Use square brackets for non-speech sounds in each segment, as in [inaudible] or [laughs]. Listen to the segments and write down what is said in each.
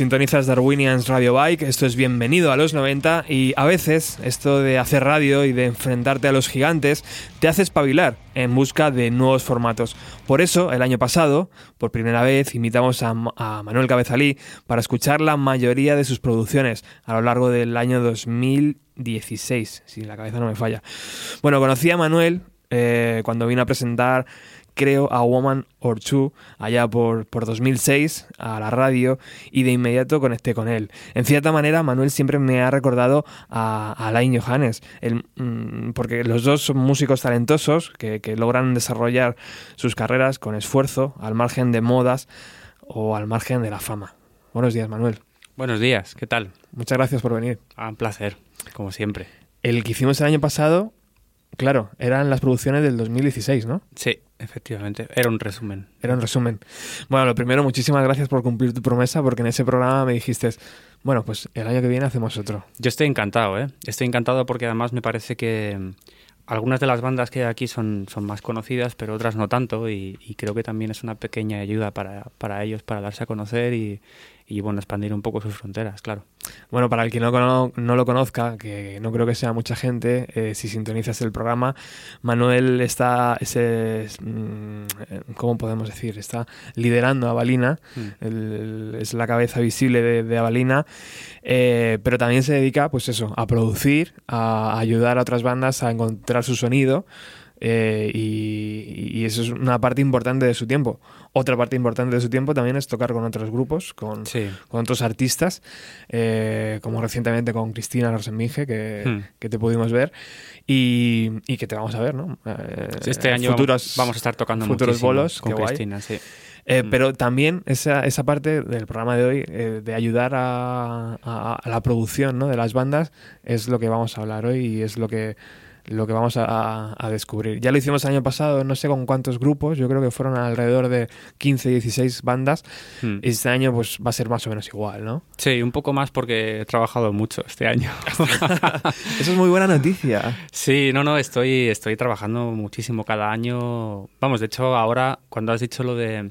Sintonizas Darwinians Radio Bike, esto es Bienvenido a los 90 y a veces esto de hacer radio y de enfrentarte a los gigantes te hace espabilar en busca de nuevos formatos. Por eso, el año pasado, por primera vez, invitamos a, a Manuel Cabezalí para escuchar la mayoría de sus producciones a lo largo del año 2016, si la cabeza no me falla. Bueno, conocí a Manuel eh, cuando vino a presentar creo, a Woman or Two allá por, por 2006 a la radio y de inmediato conecté con él. En cierta manera, Manuel siempre me ha recordado a, Alain Johannes, el, mm, porque los dos son músicos talentosos que, que logran desarrollar sus carreras con esfuerzo, al margen de modas o al margen de la fama. Buenos días, Manuel. Buenos días, ¿qué tal? Muchas gracias por venir. Ah, un placer, como siempre. El que hicimos el año pasado, claro, eran las producciones del 2016, ¿no? Sí, efectivamente, era un resumen. Era un resumen. Bueno, lo primero, muchísimas gracias por cumplir tu promesa, porque en ese programa me dijiste, bueno, pues el año que viene hacemos otro. Yo estoy encantado, ¿eh? Estoy encantado porque además me parece que mm, algunas de las bandas que hay aquí son, son más conocidas, pero otras no tanto, y, y creo que también es una pequeña ayuda para, para ellos, para darse a conocer y, y bueno, expandir un poco sus fronteras, claro. Bueno, para el que no, cono no lo conozca, que no creo que sea mucha gente, eh, si sintonizas el programa, Manuel está, ese, mm, ¿cómo podemos decir? Está liderando a Balina, mm. el, es la cabeza visible de, de Avalina, eh, pero también se dedica, pues eso, a producir, a ayudar a otras bandas a encontrar su sonido. Eh, y, y, eso es una parte importante de su tiempo. Otra parte importante de su tiempo también es tocar con otros grupos, con, sí. con otros artistas, eh, como recientemente con Cristina Rosenminge, que, Hmm. que te pudimos ver, y, y que te vamos a ver, ¿no? Eh, este año futuros, vamos, a estar tocando futuros bolos, con. Cristina, sí. Eh, Mm. Pero también esa, esa parte del programa de hoy, eh, de ayudar a, a- a la producción ¿no? de las bandas, es lo que vamos a hablar hoy y es lo que, lo que vamos a, a descubrir. Ya lo hicimos el año pasado, no sé con cuántos grupos, yo creo que fueron alrededor de 15, 16 bandas. Hmm. Y este año pues va a ser más o menos igual, ¿no? Sí, un poco más porque he trabajado mucho este año. [laughs] Eso es muy buena noticia. Sí, no, no, estoy, estoy trabajando muchísimo cada año. Vamos, de hecho, ahora, cuando has dicho lo de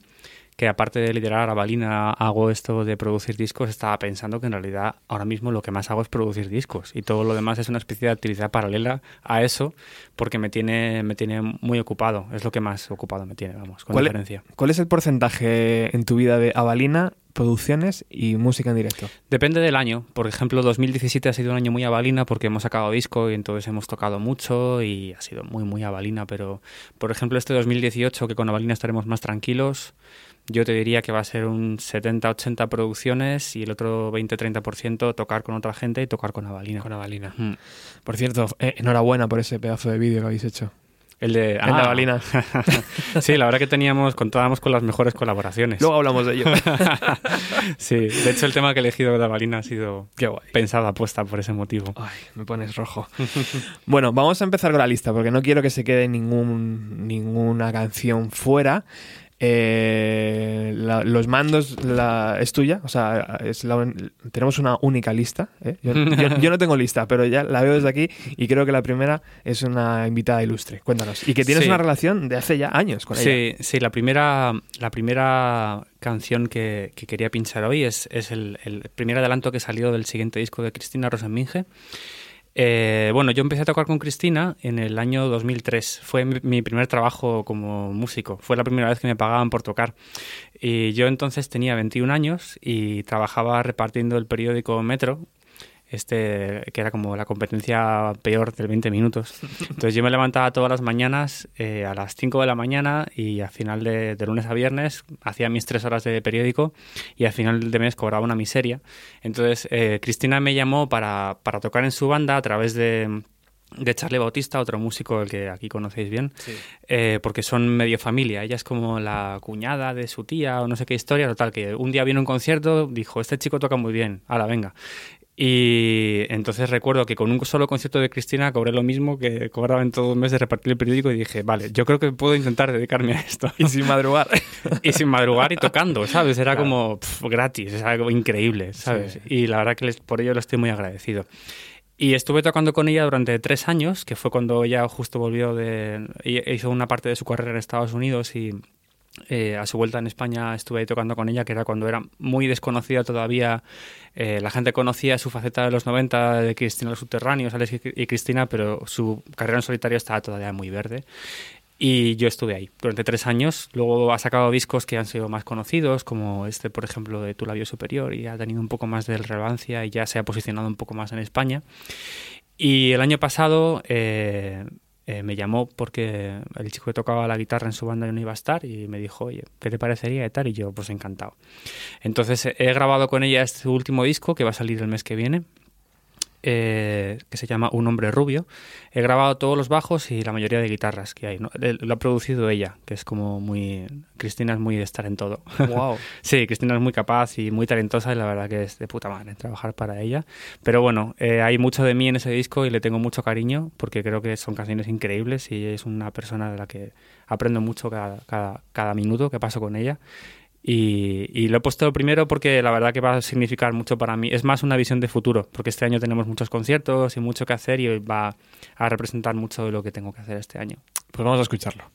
que aparte de liderar a Balina hago esto de producir discos, estaba pensando que en realidad ahora mismo lo que más hago es producir discos y todo lo demás es una especie de actividad paralela a eso porque me tiene, me tiene muy ocupado, es lo que más ocupado me tiene, vamos, con ¿Cuál, diferencia. ¿Cuál es el porcentaje en tu vida de Avalina, producciones y música en directo? Depende del año. Por ejemplo, 2017 ha sido un año muy avalina porque hemos sacado disco y entonces hemos tocado mucho y ha sido muy, muy avalina. Pero, por ejemplo, este 2018, que con avalina estaremos más tranquilos, yo te diría que va a ser un 70-80 producciones y el otro 20-30% tocar con otra gente y tocar con avalina. Con Avalina. Mm. Por cierto, eh, enhorabuena por ese pedazo de vídeo que habéis hecho. El de, El de Avalina. sí, la verdad que teníamos, contábamos con las mejores colaboraciones. Luego hablamos de ello. [laughs] sí, de hecho el tema que he elegido de Avalina ha sido pensado apuesta por ese motivo. Ay, me pones rojo. [laughs] bueno, vamos a empezar con la lista porque no quiero que se quede ningún, ninguna canción fuera. Eh, la- los mandos la, es tuya, o sea, es la tenemos una única lista. ¿eh? Yo, yo- yo no tengo lista, pero ya la veo desde aquí y creo que la primera es una invitada ilustre. Cuéntanos. Y que tienes Sí. una relación de hace ya años con ella. Sí, sí, la primera, la primera canción que, que quería pinchar hoy es, es el, el primer adelanto que salió del siguiente disco de Cristina Rosenminge. Eh, bueno, yo empecé a tocar con Cristina en el año 2003. Fue mi, mi primer trabajo como músico. Fue la primera vez que me pagaban por tocar. Y yo entonces tenía 21 años y trabajaba repartiendo el periódico Metro, este que era como la competencia peor del 20 minutos. Entonces yo me levantaba todas las mañanas eh, a las 5 de la mañana y al final de, de lunes a viernes hacía mis tres horas de periódico y al final de mes cobraba una miseria. Entonces eh, Cristina me llamó para, para tocar en su banda a través de de Charlie Bautista, otro músico el que aquí conocéis bien, Sí. eh, porque son medio familia. Ella es como la cuñada de su tía o no sé qué historia. Total, que un día vino a un concierto, dijo, este chico toca muy bien, ahora venga. Y entonces recuerdo que con un solo concierto de Cristina cobré lo mismo que cobraba en todo un mes de repartir el periódico y dije, vale, yo creo que puedo intentar dedicarme a esto. Y sin madrugar. [laughs] y sin madrugar y tocando, ¿sabes? Era como pf, gratis, es algo increíble, ¿sabes? Sí. Y la verdad que les- por ello le estoy muy agradecido. Y estuve tocando con ella durante tres años, que fue cuando ella justo volvió de... ella Hizo una parte de su carrera en Estados Unidos y, Eh, a su vuelta en España estuve tocando con ella, que era cuando era muy desconocida todavía. Eh, la gente conocía su faceta de los 90 de Cristina los Subterráneos, Alex y Cristina, pero su carrera en solitario estaba todavía muy verde. Y yo estuve ahí durante tres años. Luego ha sacado discos que han sido más conocidos, como este, por ejemplo, de Tu Labio Superior, y ha tenido un poco más de relevancia y ya se ha posicionado un poco más en España. Y el año pasado eh, eh, me llamó porque el chico que tocaba la guitarra en su banda no iba a estar y me dijo, oye, ¿qué te parecería y tal? Y yo, pues encantado. Entonces he grabado con ella este último disco que va a salir el mes que viene, eh, que se llama Un hombre rubio. He grabado todos los bajos y la mayoría de guitarras que hay. Lo ha producido ella, que es como muy... Cristina es muy de estar en todo. Wow. [laughs] sí, Cristina es muy capaz y muy talentosa y la verdad que es de puta madre trabajar para ella. Pero bueno, eh, hay mucho de mí en ese disco y le tengo mucho cariño porque creo que son canciones increíbles y es una persona de la que aprendo mucho cada, cada, cada minuto que paso con ella. Y, lo he puesto primero porque la verdad que va a significar mucho para mí. Es más una visión de futuro, porque este año tenemos muchos conciertos y mucho que hacer y va a representar mucho de lo que tengo que hacer este año. Pues vamos a escucharlo.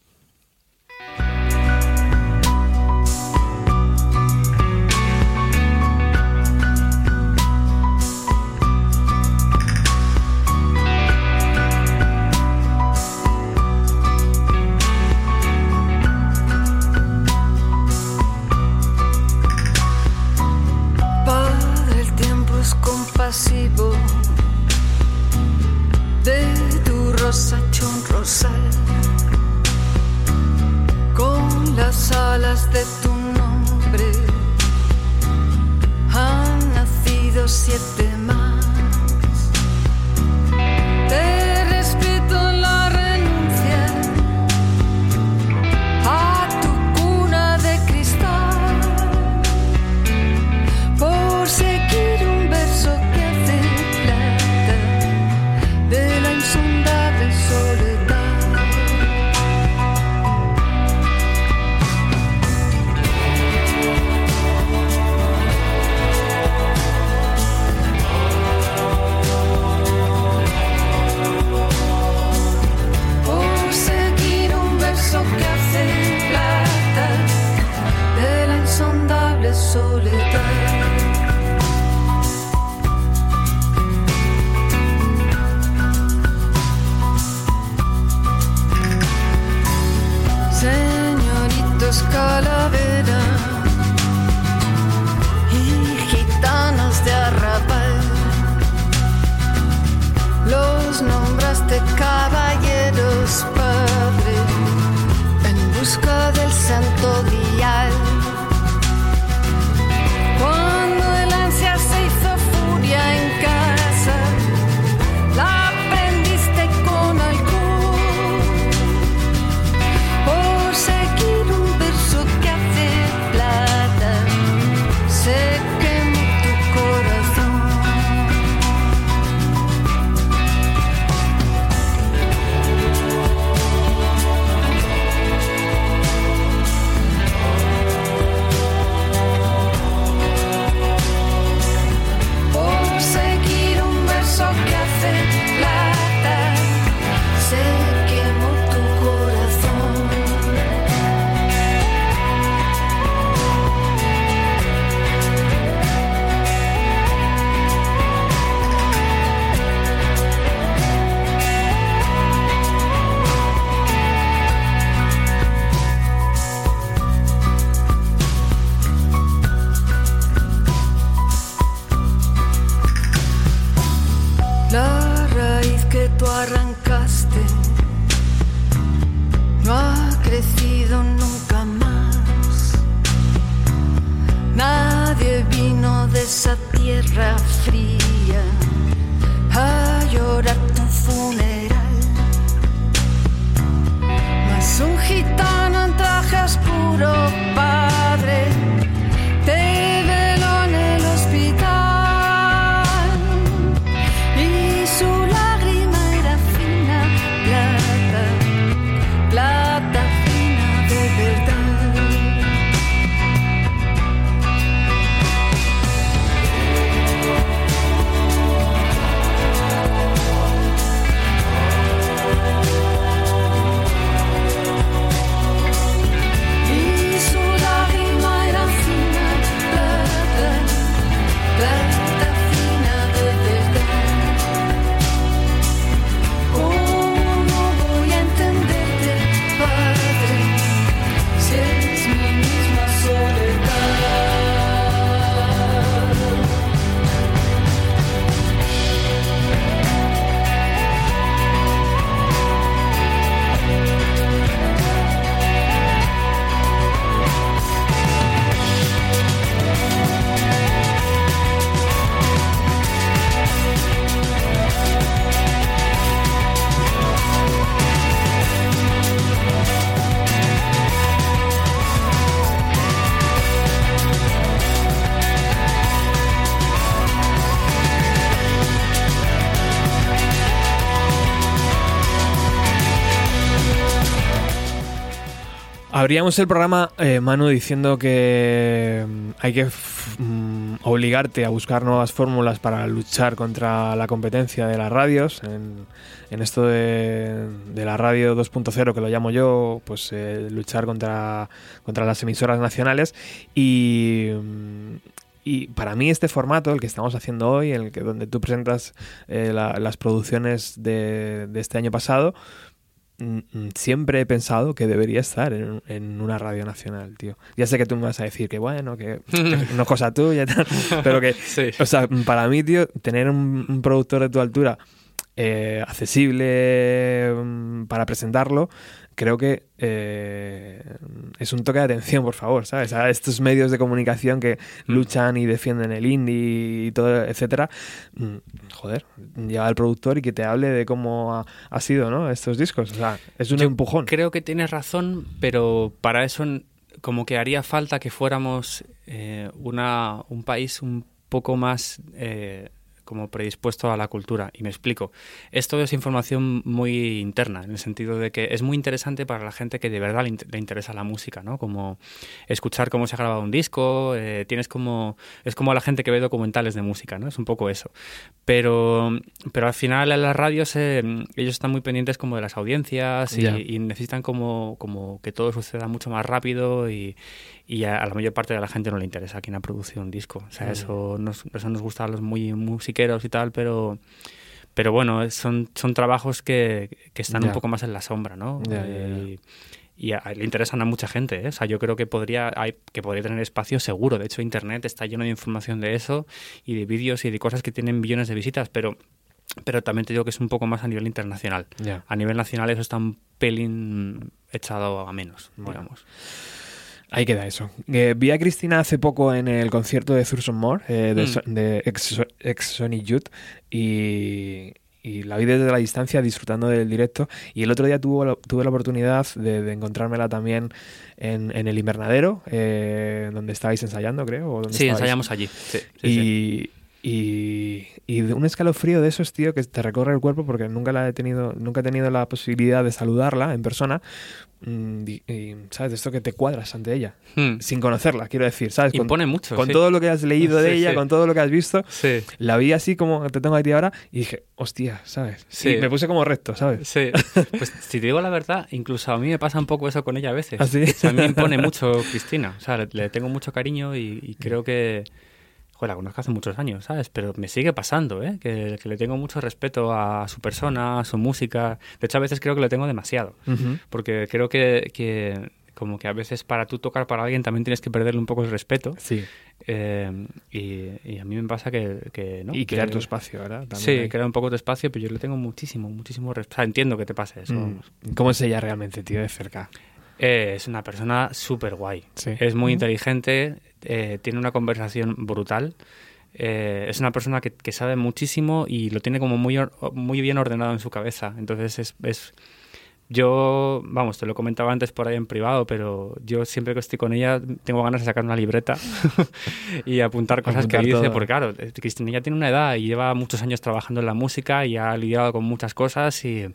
Abríamos el programa, eh, Manu, diciendo que mm, hay que mm, obligarte a buscar nuevas fórmulas para luchar contra la competencia de las radios. En, esto de, la radio 2.0, que lo llamo yo, pues eh, luchar contra, contra las emisoras nacionales. Y, mm, y para mí este formato, el que estamos haciendo hoy, el que donde tú presentas eh, la- las producciones de, este año pasado, siempre he pensado que debería estar en, en una radio nacional, tío. Ya sé que tú me vas a decir que bueno, que, que [laughs] no es cosa tuya tal, pero que, [laughs] Sí. o sea, para mí, tío, tener un, un productor de tu altura eh, accesible mm, para presentarlo, creo que eh, es un toque de atención, por favor, ¿sabes? A estos medios de comunicación que luchan y defienden el indie y todo, etcétera. mm, Joder, lleva al productor y que te hable de cómo ha, ha sido, ¿no? Estos discos. O sea, es un Yo empujón. Creo que tienes razón, pero para eso como que haría falta que fuéramos eh, una, un país un poco más eh, como predispuesto a la cultura. Y me explico. Esto es información muy interna, en el sentido de que es muy interesante para la gente que de verdad le, le interesa la música, ¿no? Como escuchar cómo se ha grabado un disco, eh, tienes como... Es como la gente que ve documentales de música, ¿no? Es un poco eso. Pero, pero al final en las radios eh, ellos están muy pendientes como de las audiencias y, y necesitan como, como que todo suceda mucho más rápido y, y a, a la mayor parte de la gente no le interesa quién ha producido un disco. O sea, Mm. eso nos, eso nos gusta a los muy musiqueros y tal, pero... Pero bueno, son, son trabajos que, que están un poco más en la sombra, ¿no? Y a- le interesan a mucha gente. ¿eh? O sea, yo creo que podría, hay, que podría tener espacio seguro. De hecho, Internet está lleno de información de eso y de vídeos y de cosas que tienen billones de visitas, pero, pero también te digo que es un poco más a nivel internacional. A nivel nacional eso está un pelín echado a menos, Bueno. digamos. Ahí queda eso. Eh, vi a Cristina hace poco en el concierto de Thurston Moore, eh, de, Mm. So- de ex, ex Sony Youth, y, y la vi desde la distancia disfrutando del directo. Y el otro día tuvo tuve la oportunidad de, de encontrármela también en, en el invernadero, eh, donde estabais ensayando, creo. o donde Sí, estabais. ensayamos allí. Sí, sí, sí. Y, y, y un escalofrío de esos, tío, que te recorre el cuerpo porque nunca la he tenido, nunca he tenido la posibilidad de saludarla en persona. Mm, Y, y, ¿sabes? De esto que te cuadras ante ella, Hmm. sin conocerla, quiero decir, ¿sabes? Con, Impone mucho. con sí. todo lo que has leído de Sí, ella, sí. con todo lo que has visto, la vi así como te tengo aquí ahora y dije, hostia, ¿sabes? Sí. Y me puse como recto, ¿sabes? Sí, pues si te digo la verdad, incluso a mí me pasa un poco eso con ella a veces. ¿Ah, sí? O sea, a mí me impone [laughs] mucho Cristina. O sea, le, le tengo mucho cariño y, y creo que. Joder, la conozco hace muchos años, ¿sabes? Pero me sigue pasando, ¿eh? Que, que le tengo mucho respeto a su persona, a su música. De hecho, a veces creo que le tengo demasiado. Porque creo que, que como que a veces para tú tocar para alguien también tienes que perderle un poco el respeto. Sí. Eh, y, y a mí me pasa que, que no. y crear tu espacio, ¿verdad? También Sí, hay- crear un poco tu espacio, pero yo le tengo muchísimo, muchísimo respeto. O sea, entiendo que te pase eso. Mm. ¿Cómo es ella realmente, tío, de cerca? Eh, es una persona súper guay. Sí. Es muy inteligente, eh, tiene una conversación brutal. eh, es una persona que, que sabe muchísimo y lo tiene como muy, muy bien ordenado en su cabeza. Entonces es, es- Yo, vamos, te lo comentaba antes por ahí en privado, pero yo siempre que estoy con ella tengo ganas de sacar una libreta [laughs] y apuntar cosas Apuntar que dice, todo. porque claro, eh, Cristina ya tiene una edad y lleva muchos años trabajando en la música y ha lidiado con muchas cosas y,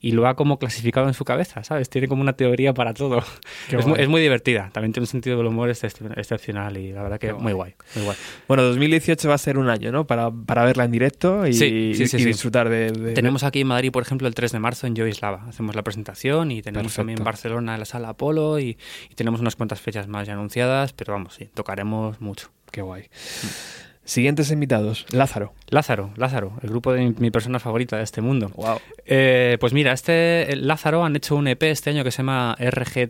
y lo ha como clasificado en su cabeza, ¿sabes? Tiene como una teoría para todo. Es muy, es muy divertida, también tiene un sentido del humor excep- excepcional y la verdad que muy guay, muy guay. Bueno, 2018 va a ser un año, ¿no? Para, para verla en directo y, Sí, sí, sí, y sí. disfrutar de, de- Tenemos aquí en Madrid, por ejemplo, el 3 de marzo en Joyslava. Hacemos la presentación y tenemos Perfecto. también Barcelona en la sala Apolo y, y tenemos unas cuantas fechas más ya anunciadas, pero vamos, sí, tocaremos mucho. Qué guay. Siguientes invitados. Lázaro. Lázaro, Lázaro, el grupo de mi, mi persona favorita de este mundo. Wow. Eh, pues mira, este el Lázaro han hecho un EP este año que se llama RG,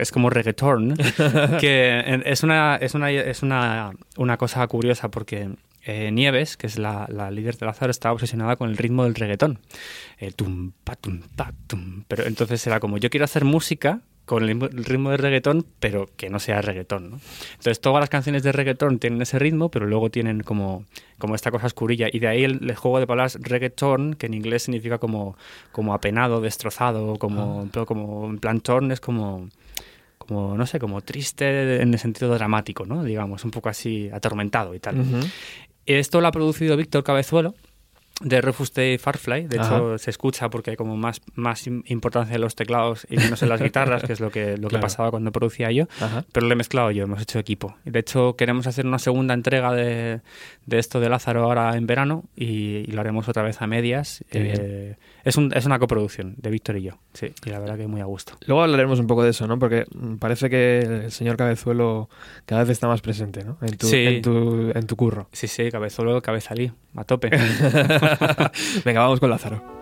es como reggaeton, [laughs] que es una es una es una, una cosa curiosa porque eh, Nieves, que es la, la líder de Lázaro, está obsesionada con el ritmo del reggaetón. El tum pa tum pa tum. Pero entonces era como yo quiero hacer música con el ritmo- del reggaetón, pero que no sea reggaetón, ¿no? Entonces todas las canciones de reggaetón tienen ese ritmo, pero luego tienen como, como esta cosa oscurilla. Y de ahí el, el juego de palabras reggaeton, que en inglés significa como, como apenado, destrozado, como, pero como en plan torn es como, como, no sé, como triste en el sentido dramático, ¿no? Digamos, un poco así atormentado y tal. Ujú. Esto lo ha producido Víctor Cabezuelo, de Rufus Day Farfly. De hecho, se escucha porque hay como más, más importancia en los teclados y menos en las [laughs] guitarras, que es lo que, lo que pasaba cuando producía yo. Pero lo he mezclado yo, hemos hecho equipo. De hecho, queremos hacer una segunda entrega de, de esto de Lázaro ahora en verano y, lo haremos otra vez a medias. Eh, es, un, es una coproducción de Víctor y yo, sí, y la verdad que muy a gusto. Luego hablaremos un poco de eso, ¿no? Porque parece que el señor Cabezuelo cada vez está más presente, ¿no? En tu, en tu, en tu curro. Sí, sí, Cabezuelo, cabezalí, a tope. [laughs] [laughs] Venga, vamos con Lázaro.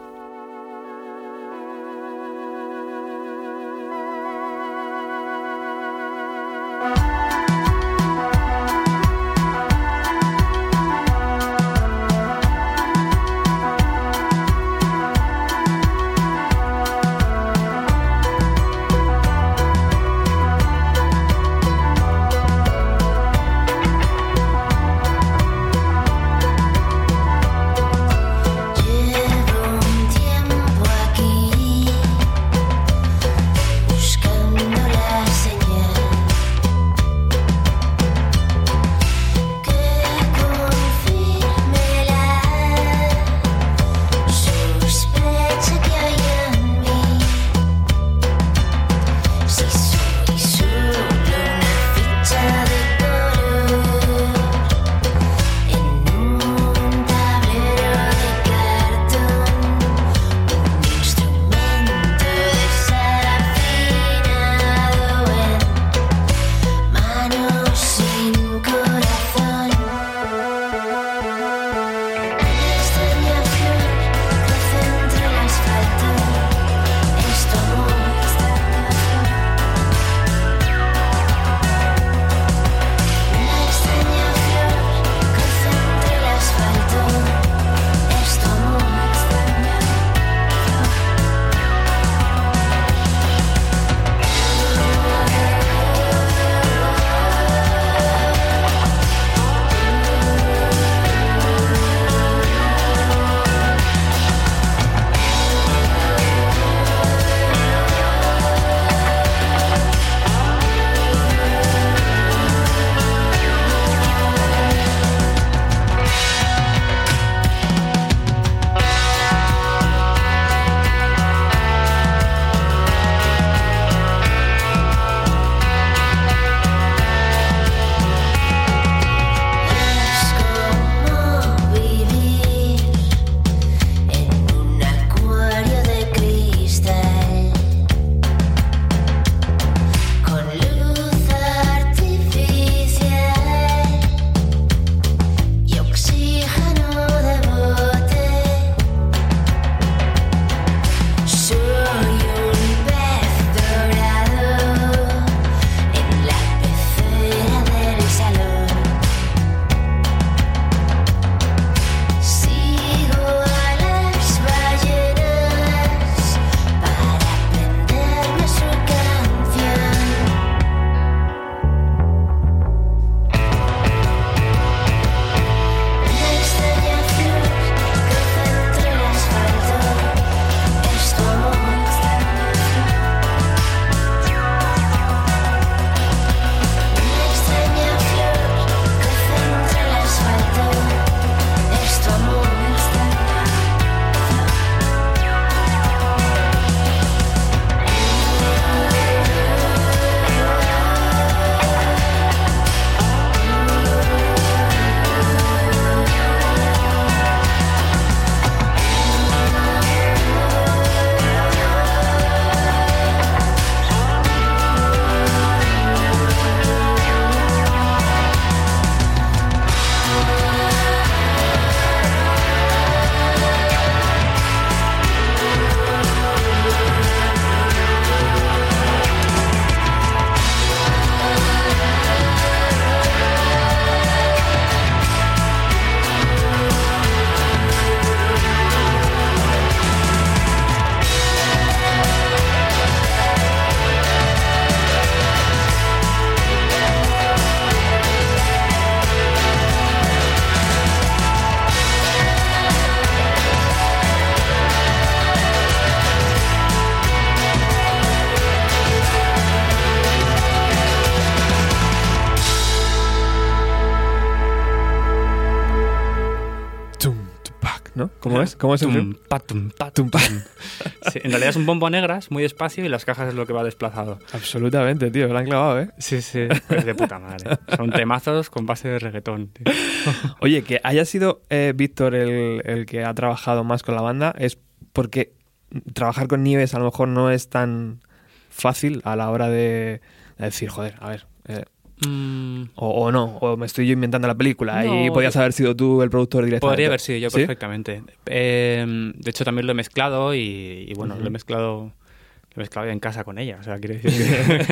¿Cómo es? ¿Cómo es el Tum, film? pa, tum, pa, Tum, pa. Sí, en realidad es un bombo negras, muy despacio, y las cajas es lo que va desplazado. Absolutamente, tío, lo han clavado, ¿eh? Sí, sí, es de puta madre. Son temazos con base de reggaetón. tío. [laughs] Oye, que haya sido eh, Víctor el, el que ha trabajado más con la banda es porque trabajar con Nieves a lo mejor no es tan fácil a la hora de, de decir, joder, a ver, eh, Mm, o, o no, o me estoy yo inventando la película y podías haber sido tú el productor directamente. Podría haber sido yo ¿Sí? perfectamente. Eh, de hecho, también lo he mezclado y, y bueno, lo he mezclado lo ya en casa con ella. O sea, quiero decir [laughs]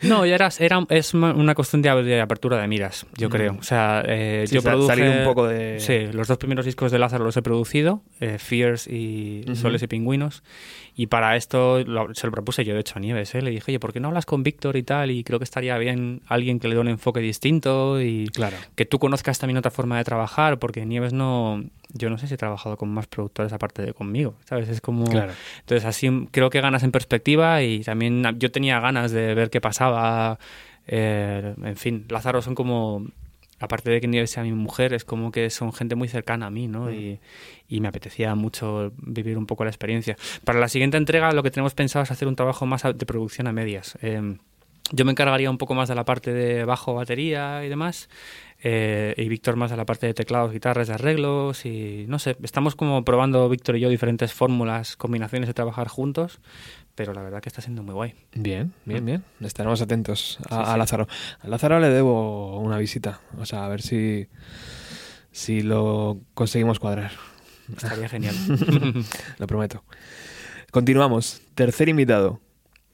que... no, ya era, era, es una cuestión de, de apertura de miras, yo Mm. creo. O sea, eh, Sí, yo produje... salir un poco de- Sí, los dos primeros discos de Lázaro los he producido, eh, Fears y. Soles y Pingüinos. Y para esto lo- se lo propuse yo, de hecho, a Nieves. ¿eh? Le dije, oye, ¿por qué no hablas con Víctor y tal? Y creo que estaría bien alguien que le dé un enfoque distinto y Claro. que tú conozcas también otra forma de trabajar, porque Nieves no... Yo no sé si he trabajado con más productores aparte de conmigo, ¿sabes? Es como... Claro. Entonces así creo que ganas en perspectiva y también yo tenía ganas de ver qué pasaba. eh, en fin, Lázaro son como... Aparte de que sea mi mujer, es como que son gente muy cercana a mí, ¿no? Y, y me apetecía mucho vivir un poco la experiencia. Para la siguiente entrega lo que tenemos pensado es hacer un trabajo más de producción a medias. Eh, yo me encargaría un poco más de la parte de bajo, batería y demás. Eh, y Víctor más de la parte de teclados, guitarras, de arreglos y no sé, estamos como probando Víctor y yo diferentes fórmulas, combinaciones de trabajar juntos, pero la verdad que está siendo muy guay. Bien, bien, Mm. bien. Estaremos atentos a, Sí, a. Lázaro. A Lázaro le debo una visita. O sea, a ver si, si lo conseguimos cuadrar. Estaría genial. [laughs] Lo prometo. Continuamos. Tercer invitado.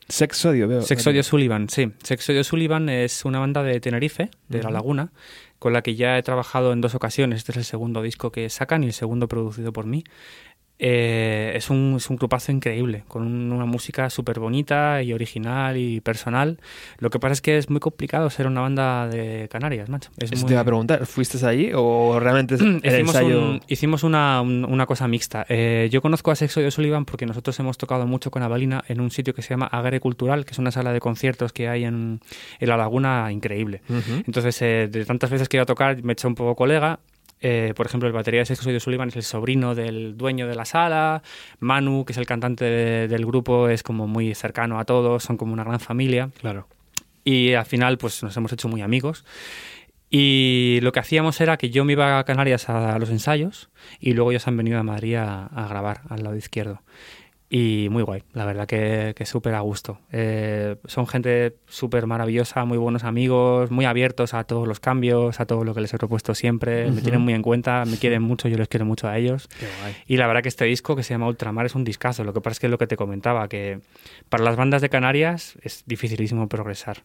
Sexodio, veo. Sexodio Sullivan, sí. Sexodio Sullivan es una banda de Tenerife, de La. Laguna, con la que ya he trabajado en dos ocasiones. Este es el segundo disco que sacan y el segundo producido por mí. Eh, es, un, es un grupazo increíble, con un- una música súper bonita y original y personal. Lo que pasa es que es muy complicado ser una banda de Canarias, macho. Es Eso muy- te iba a preguntar. ¿Fuiste allí o realmente [clears throat] es el hicimos, ensayo? un- hicimos una, un- una cosa mixta. Eh, yo conozco a Sexo de Sullivan porque nosotros hemos tocado mucho con Avalina en un sitio que se llama Agare Cultural, que es una sala de conciertos que hay en, en La Laguna increíble. Entonces, eh, de tantas veces que iba a tocar, me eché un poco colega. Eh, por ejemplo, el batería de Sexo de Sullivan es el sobrino del dueño de la sala. Manu, que es el cantante de- del grupo, es como muy cercano a todos, son como una gran familia. Claro. Y al final, pues nos hemos hecho muy amigos. Y lo que hacíamos era que yo me iba a Canarias a los ensayos y luego ellos han venido a Madrid a, a grabar al lado izquierdo. Y muy guay, la verdad que, que súper a gusto. Eh, son gente súper maravillosa, muy buenos amigos, muy abiertos a todos los cambios, a todo lo que les he propuesto siempre. Me tienen muy en cuenta, me quieren mucho, yo les quiero mucho a ellos. Qué guay. Y la verdad que este disco que se llama Ultramar es un discazo. Lo que pasa es que es lo que te comentaba, que para las bandas de Canarias es dificilísimo progresar.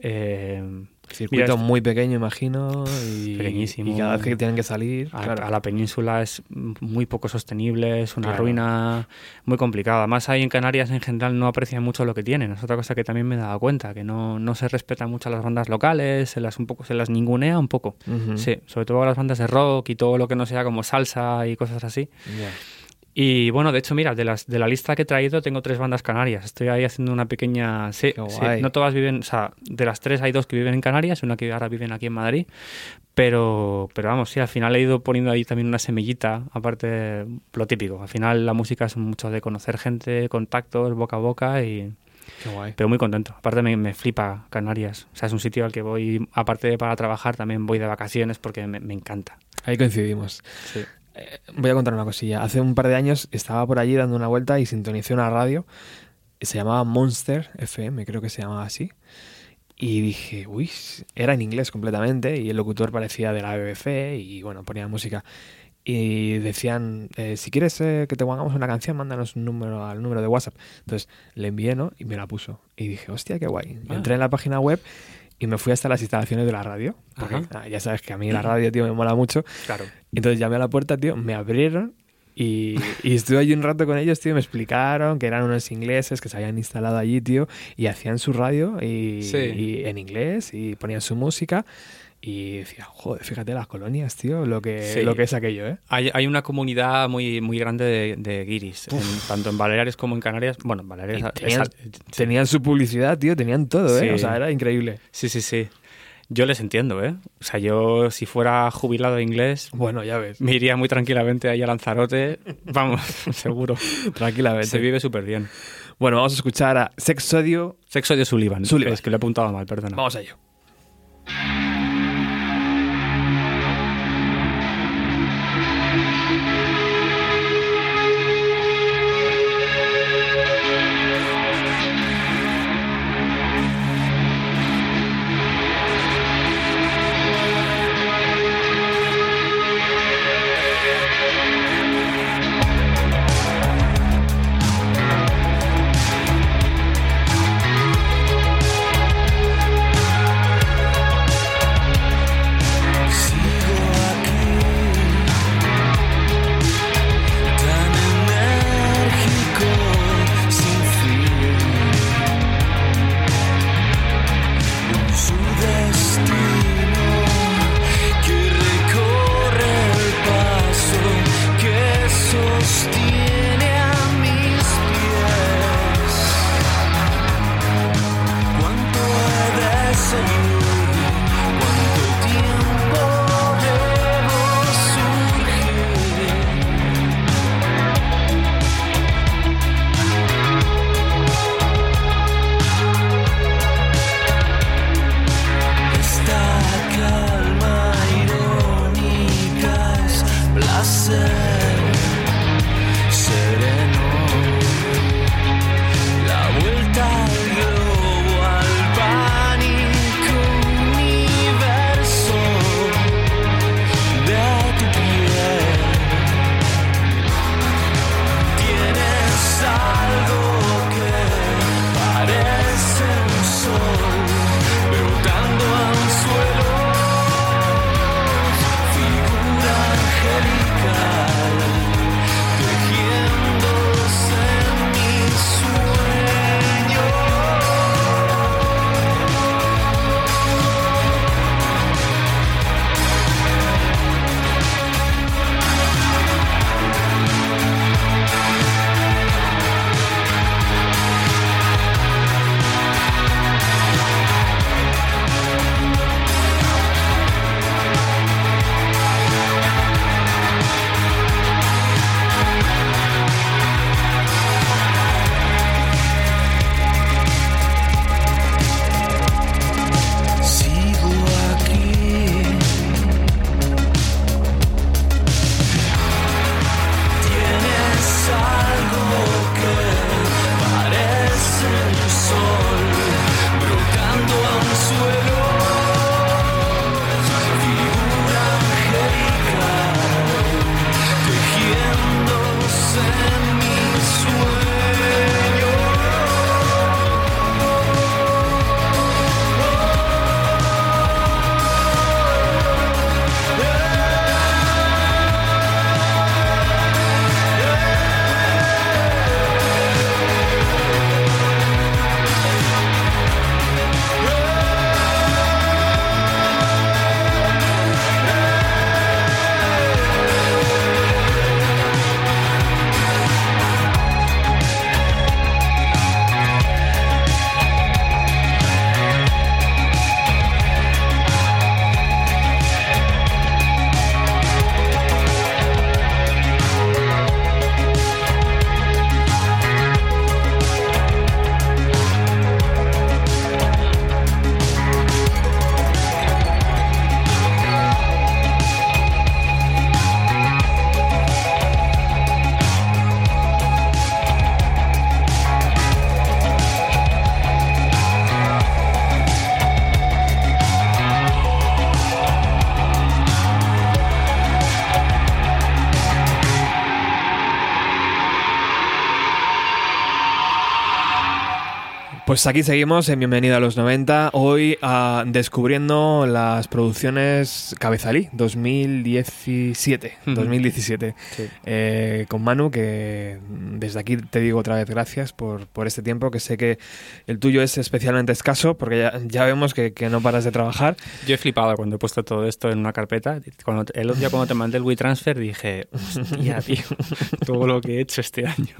Eh, Circuito Mira, muy pequeño, imagino. Y, Pequeñísimo. Y cada vez que tienen que salir. a, claro. a la península es muy poco sostenible, es una Claro. ruina muy complicada. Además, ahí en Canarias en general no aprecian mucho lo que tienen. Es otra cosa que también me he dado cuenta, que no, no se respeta mucho a las bandas locales, se las un poco, se las ningunea un poco. Ujú. Sí, sobre todo a las bandas de rock y todo lo que no sea como salsa y cosas así. Ya. Y bueno, de hecho, mira, de, las, de la lista que he traído tengo tres bandas canarias. Estoy ahí haciendo una pequeña... Sí, no todas viven... O sea, de las tres hay dos que viven en Canarias, una que ahora viven aquí en Madrid. Pero, pero vamos, sí, al final he ido poniendo ahí también una semillita, aparte lo típico. Al final la música es mucho de conocer gente, contactos, boca a boca y... Qué guay. Pero muy contento. Aparte me, me flipa Canarias. O sea, es un sitio al que voy, aparte de para trabajar, también voy de vacaciones porque me, me encanta. Ahí coincidimos. Sí. Eh, voy a contar una cosilla. Hace un par de años estaba por allí dando una vuelta y sintonicé una radio. Se llamaba Monster FM, creo que se llamaba así. Y dije, uy, era en inglés completamente y el locutor parecía de la BBC y bueno, ponía música. Y decían, eh, si quieres eh, que te pongamos una canción, mándanos un número al número de WhatsApp. Entonces le envié, ¿no? Y me la puso. Y dije, hostia, qué guay. Ah. Entré en la página web y me fui hasta las instalaciones de la radio. Porque ah, ya sabes que a mí la radio, tío, me mola mucho. Claro. Entonces llamé a la puerta, tío, me abrieron y, y estuve allí un rato con ellos, tío, me explicaron que eran unos ingleses que se habían instalado allí, tío, y hacían su radio y, Sí. y en inglés y ponían su música y decía, joder, fíjate las colonias, tío, lo que, Sí. lo que es aquello, ¿eh? Hay, hay una comunidad muy, muy grande de, de guiris, en- tanto en Baleares como en Canarias. Bueno, en Baleares... Tenían, su publicidad, tío, tenían todo, ¿eh? Sí. O sea, era increíble. Sí, sí, sí. Yo les entiendo, ¿eh? O sea, yo si fuera jubilado de inglés, Bueno, ya ves. me iría muy tranquilamente ahí a Lanzarote. Vamos, [laughs] seguro. Tranquilamente. Se vive súper bien. Bueno, vamos a escuchar a Sexodio. Sexo de Sullivan. Sullivan. Es que lo he apuntado mal, perdona. Vamos a ello. Pues aquí seguimos en Bienvenido a los 90. Hoy ah, descubriendo las producciones Cabezalí 2017. Ujú. 2017. Sí. Eh, con Manu, que desde aquí te digo otra vez gracias por, por este tiempo, que sé que el tuyo es especialmente escaso, porque ya, ya vemos que, que no paras de trabajar. Yo he flipado cuando he puesto todo esto en una carpeta. Cuando, el otro día cuando te mandé el WeTransfer dije, hostia, [laughs] tío, todo lo que he hecho este año.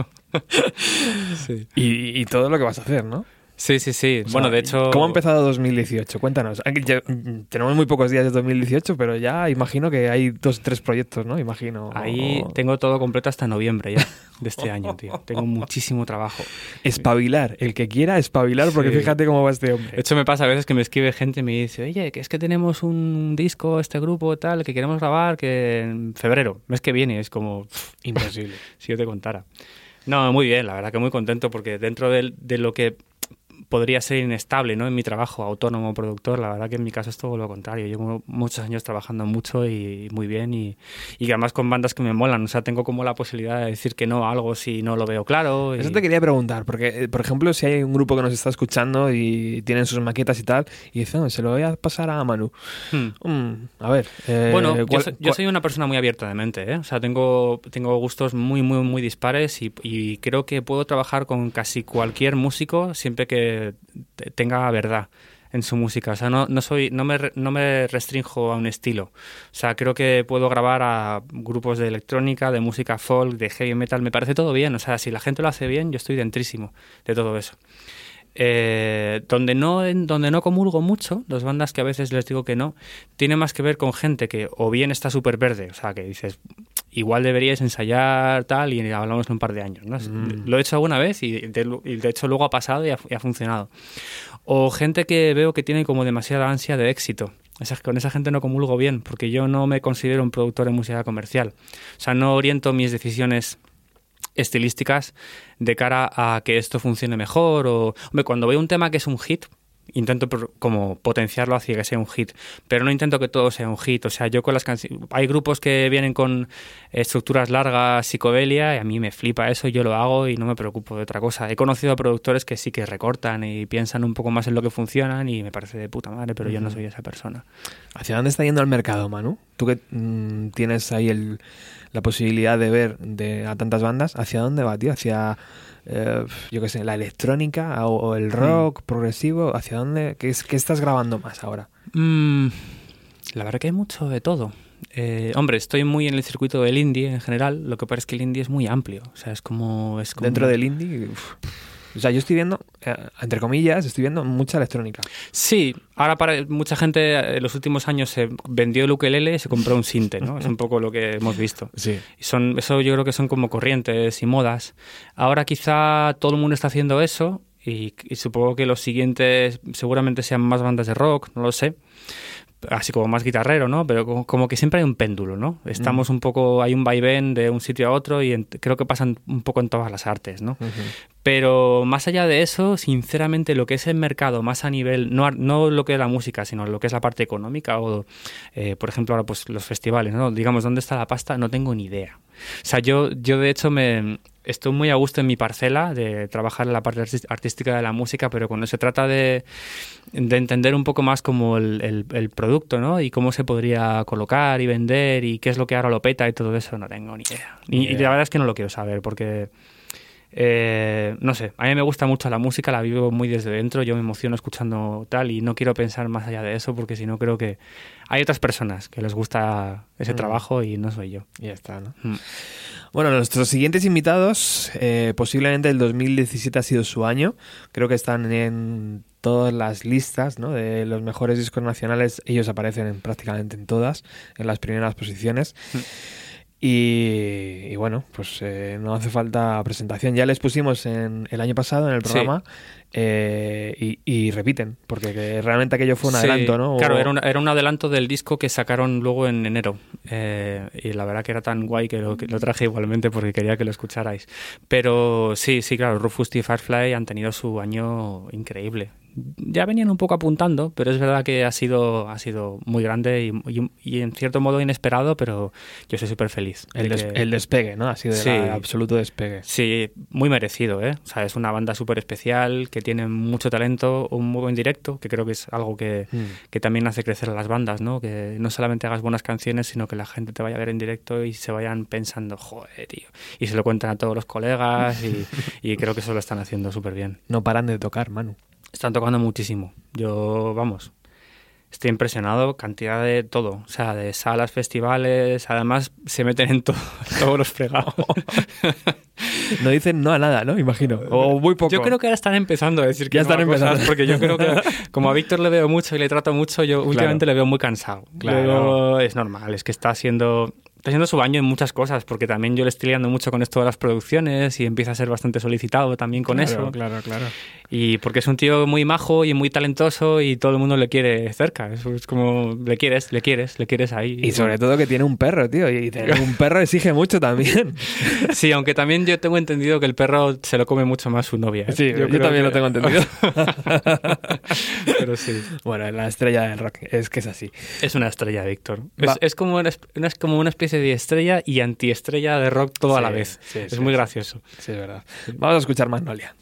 sí. Y, y todo lo que vas a hacer, ¿no? Sí, sí, sí. O sea, bueno, de hecho... ¿Cómo ha empezado 2018? Cuéntanos. Ya- tenemos muy pocos días de 2018, pero ya imagino que hay dos tres proyectos, ¿no? Imagino. Ahí tengo todo completo hasta noviembre ya de este año, tío. [laughs] Tengo muchísimo trabajo. Espabilar. El que quiera espabilar, porque fíjate cómo va este De hombre. hecho, me pasa a veces que me escribe gente y me dice, oye, que es que tenemos un disco, este grupo, tal, que queremos grabar, que en febrero, mes que viene, es como, pff, Imposible. [laughs] si yo te contara. No, muy bien, la verdad que muy contento porque dentro de, lo que podría ser inestable ¿no? en mi trabajo autónomo productor, la verdad que en mi caso es todo lo contrario. Llevo muchos años trabajando mucho y muy bien y, y además con bandas que me molan. O sea, tengo como la posibilidad de decir que no a algo si no lo veo claro. y- Eso te quería preguntar, porque, eh, por ejemplo, si hay un grupo que nos está escuchando y tienen sus maquetas y tal, y dicen, "Oh, se lo voy a pasar a Manu. Hmm. Mm, a ver. eh, Bueno, yo, ¿cuál- soy, yo soy una persona muy abierta de mente, ¿eh? O sea, tengo, tengo gustos muy, muy, muy dispares y, y creo que puedo trabajar con casi cualquier músico siempre que te- tenga verdad en su música. O sea, no, no, soy, no, me, no me restrinjo a un estilo. O sea, creo que puedo grabar a grupos de electrónica, de música folk, de heavy metal. Me parece todo bien. O sea, si la gente lo hace bien, yo estoy dentrísimo de todo eso. Eh, donde no en- donde no comulgo mucho, las bandas que a veces les digo que no, tiene más que ver con gente que o bien está súper verde, o sea, que dices, igual deberíais ensayar tal y hablamos en un par de años. ¿no? Lo he hecho alguna vez y de, y de hecho luego ha pasado y ha, y ha funcionado. O gente que veo que tiene como demasiada ansia de éxito. Esa- con esa gente no comulgo bien, porque yo no me considero un productor de música comercial. O sea, no oriento mis decisiones estilísticas de cara a que esto funcione mejor o hombre, cuando veo un tema que es un hit intento por- como potenciarlo hacia que sea un hit pero no intento que todo sea un hit. O sea yo con las canciones hay grupos que vienen con estructuras largas psicodelia y a mí me flipa eso yo lo hago y no me preocupo de otra cosa. He conocido a productores que sí que recortan y piensan un poco más en lo que funcionan y me parece de puta madre pero yo no soy esa persona. ¿Hacia dónde está yendo el mercado, Manu? Tú que mm, tienes ahí el, la posibilidad de ver de, a tantas bandas, ¿hacia dónde va, tío? ¿Hacia, eh, yo qué sé, la electrónica o, o el rock progresivo? ¿Hacia dónde? ¿Qué, es, qué estás grabando más ahora? Mm, la verdad que hay mucho de todo. Eh, hombre, estoy muy en el circuito del indie en general. Lo que pasa es que el indie es muy amplio. O sea, es como. Es como Dentro del indie... uf. O sea, yo estoy viendo, eh, entre comillas, estoy viendo mucha electrónica. Sí, ahora para mucha gente eh, en los últimos años se vendió el ukelele y se compró un sinte, ¿no? Es un poco lo que hemos visto. Sí. Y son, eso yo creo que son como corrientes y modas. Ahora quizá todo el mundo está haciendo eso y, y supongo que los siguientes seguramente sean más bandas de rock, no lo sé. Así como más guitarrero, ¿no? Pero como, como que siempre hay un péndulo, ¿no? Estamos un poco, hay un vaivén de un sitio a otro y en- creo que pasan un poco en todas las artes, ¿no? Pero más allá de eso, sinceramente, lo que es el mercado, más a nivel, no, no lo que es la música, sino lo que es la parte económica, o eh, por ejemplo, ahora pues los festivales, ¿no? Digamos, ¿dónde está la pasta? No tengo ni idea. O sea, yo, yo de hecho me estoy muy a gusto en mi parcela de trabajar en la parte artística de la música, pero cuando se trata de, de entender un poco más como el, el- el producto, ¿no? Y cómo se podría colocar y vender y qué es lo que ahora lo peta y todo eso, no tengo ni idea. Y, y la verdad es que no lo quiero saber porque... Eh, no sé, a mí me gusta mucho la música, la vivo muy desde dentro, yo me emociono escuchando tal y no quiero pensar más allá de eso porque si no creo que hay otras personas que les gusta ese Mm. trabajo y no soy yo. Y ya está, ¿no? Mm. Bueno, nuestros siguientes invitados, eh, posiblemente el 2017 ha sido su año. Creo que están en todas las listas ¿no? de los mejores discos nacionales. Ellos aparecen en, prácticamente en todas, en las primeras posiciones. Y, y bueno, pues eh, no hace falta presentación. Ya les pusimos en el año pasado en el Sí. Eh, y, y repiten, porque que realmente aquello fue un Sí, adelanto, ¿no? Claro, O- era un, era un adelanto del disco que sacaron luego en enero. Eh, y la verdad que era tan guay que lo, que lo traje igualmente porque quería que lo escucharais. Pero sí, sí, claro, Rufus y Firefly han tenido su año increíble. Ya venían un poco apuntando, pero es verdad que ha sido, ha sido muy grande y, y- y en cierto modo inesperado, pero yo soy súper feliz. el, de des- que- el despegue, ¿no? Ha sido Sí. el absoluto despegue. Sí, muy merecido, ¿eh? O sea, es una banda súper especial, que tiene mucho talento, un muy buen directo, que creo que es algo que, Mm. que también hace crecer a las bandas, ¿no? Que no solamente hagas buenas canciones, sino que la gente te vaya a ver en directo y se vayan pensando, joder, tío. Y se lo cuentan a todos los colegas y, y creo que eso lo están haciendo súper bien. No paran de tocar, Manu. Están tocando muchísimo. Yo, vamos, Estoy impresionado, cantidad de todo, o sea, de salas, festivales, además se meten en todo, [laughs] todos los fregados. [laughs] No dicen no a nada, ¿no? Imagino. O muy poco. Yo creo que ahora están empezando a decir que Ya no están cosas, empezando. porque yo creo que [laughs] como a Víctor le veo mucho y le trato mucho, yo últimamente le veo muy cansado. Claro. Luego, es normal, es que está haciendo está haciendo su baño en muchas cosas, porque también yo le estoy liando mucho con esto de las producciones y empieza a ser bastante solicitado también con Claro, eso. Claro, claro. Y porque es un tío muy majo y muy talentoso y todo el mundo le quiere cerca. Es, es como, le quieres, le quieres, le quieres ahí. Y sobre todo que tiene un perro, tío. Y tener un perro exige mucho también. [laughs] Sí, aunque también yo tengo entendido que el perro se lo come mucho más su novia. ¿eh? Sí, yo, creo también que- lo tengo entendido. [laughs] Pero sí. bueno, la estrella del rock es que es así. Es una estrella, Víctor. Es, es como una, es como una especie de estrella y antiestrella de rock todo a la Sí, vez. sí, es sí, muy sí. gracioso. Sí, es verdad. Vamos a escuchar Magnolia.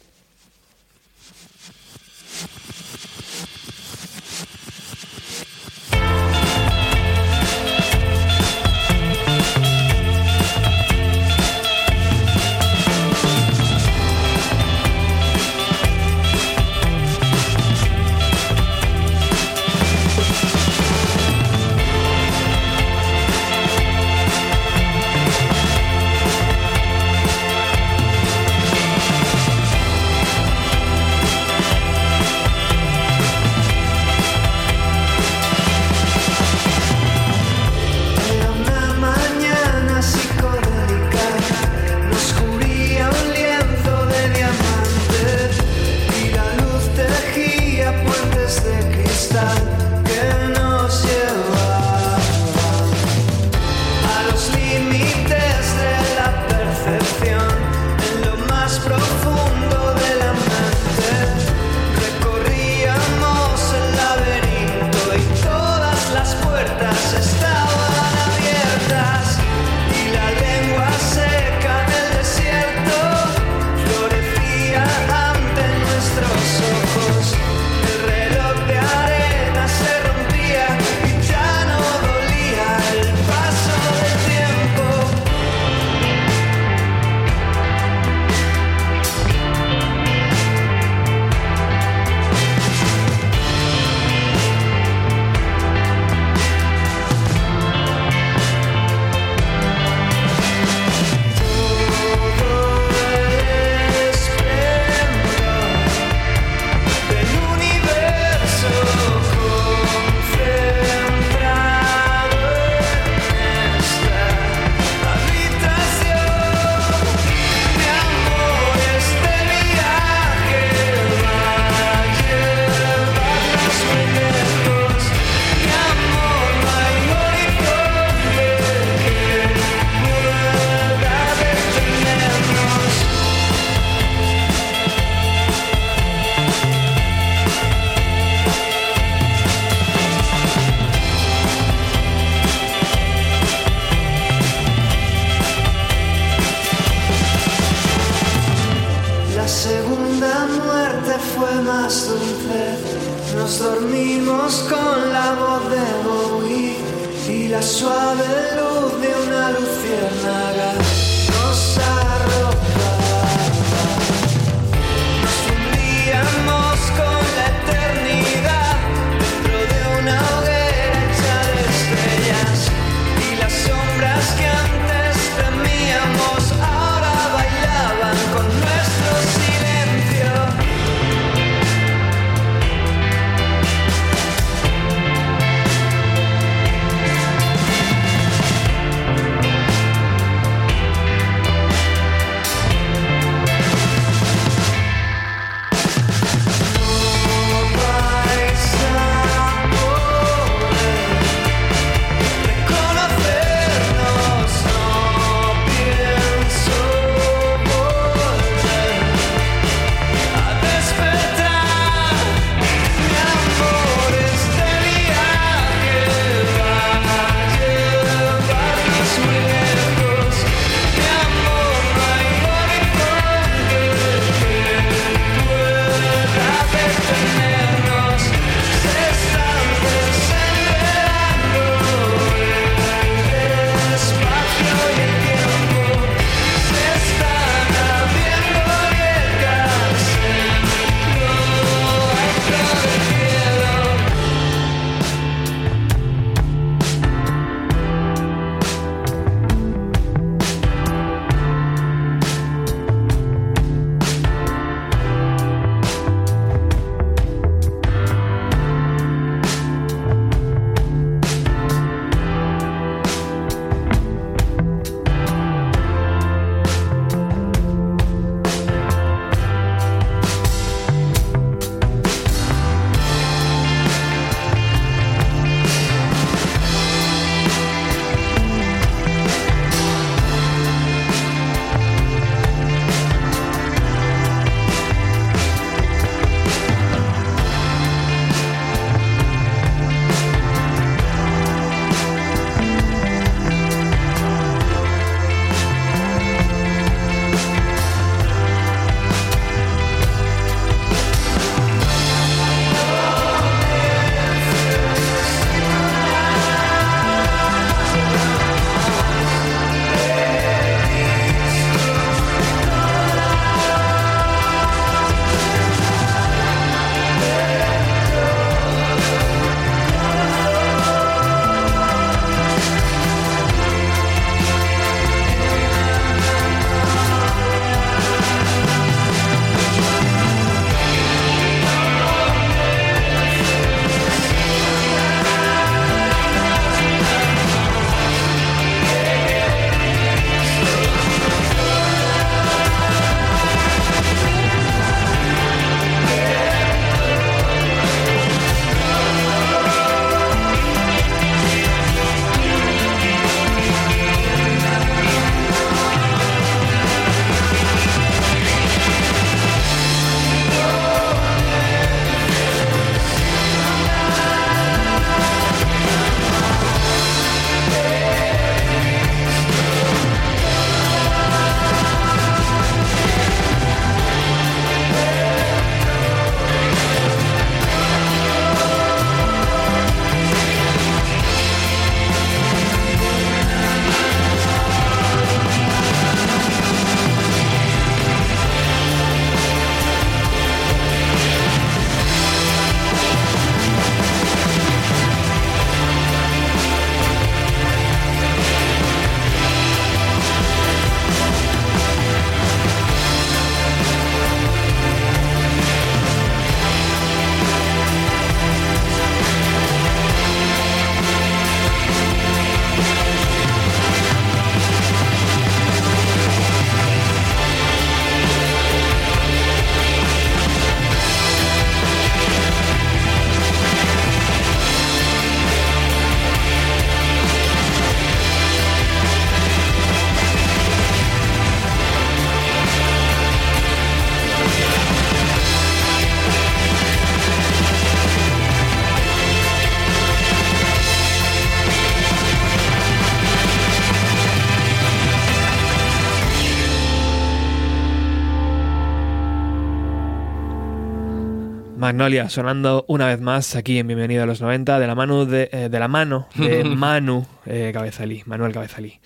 Magnolia sonando una vez más aquí en Bienvenido a los 90 de la mano de, eh, de la mano de [laughs] Manu eh, Cabezalí, Manuel Cabezalí.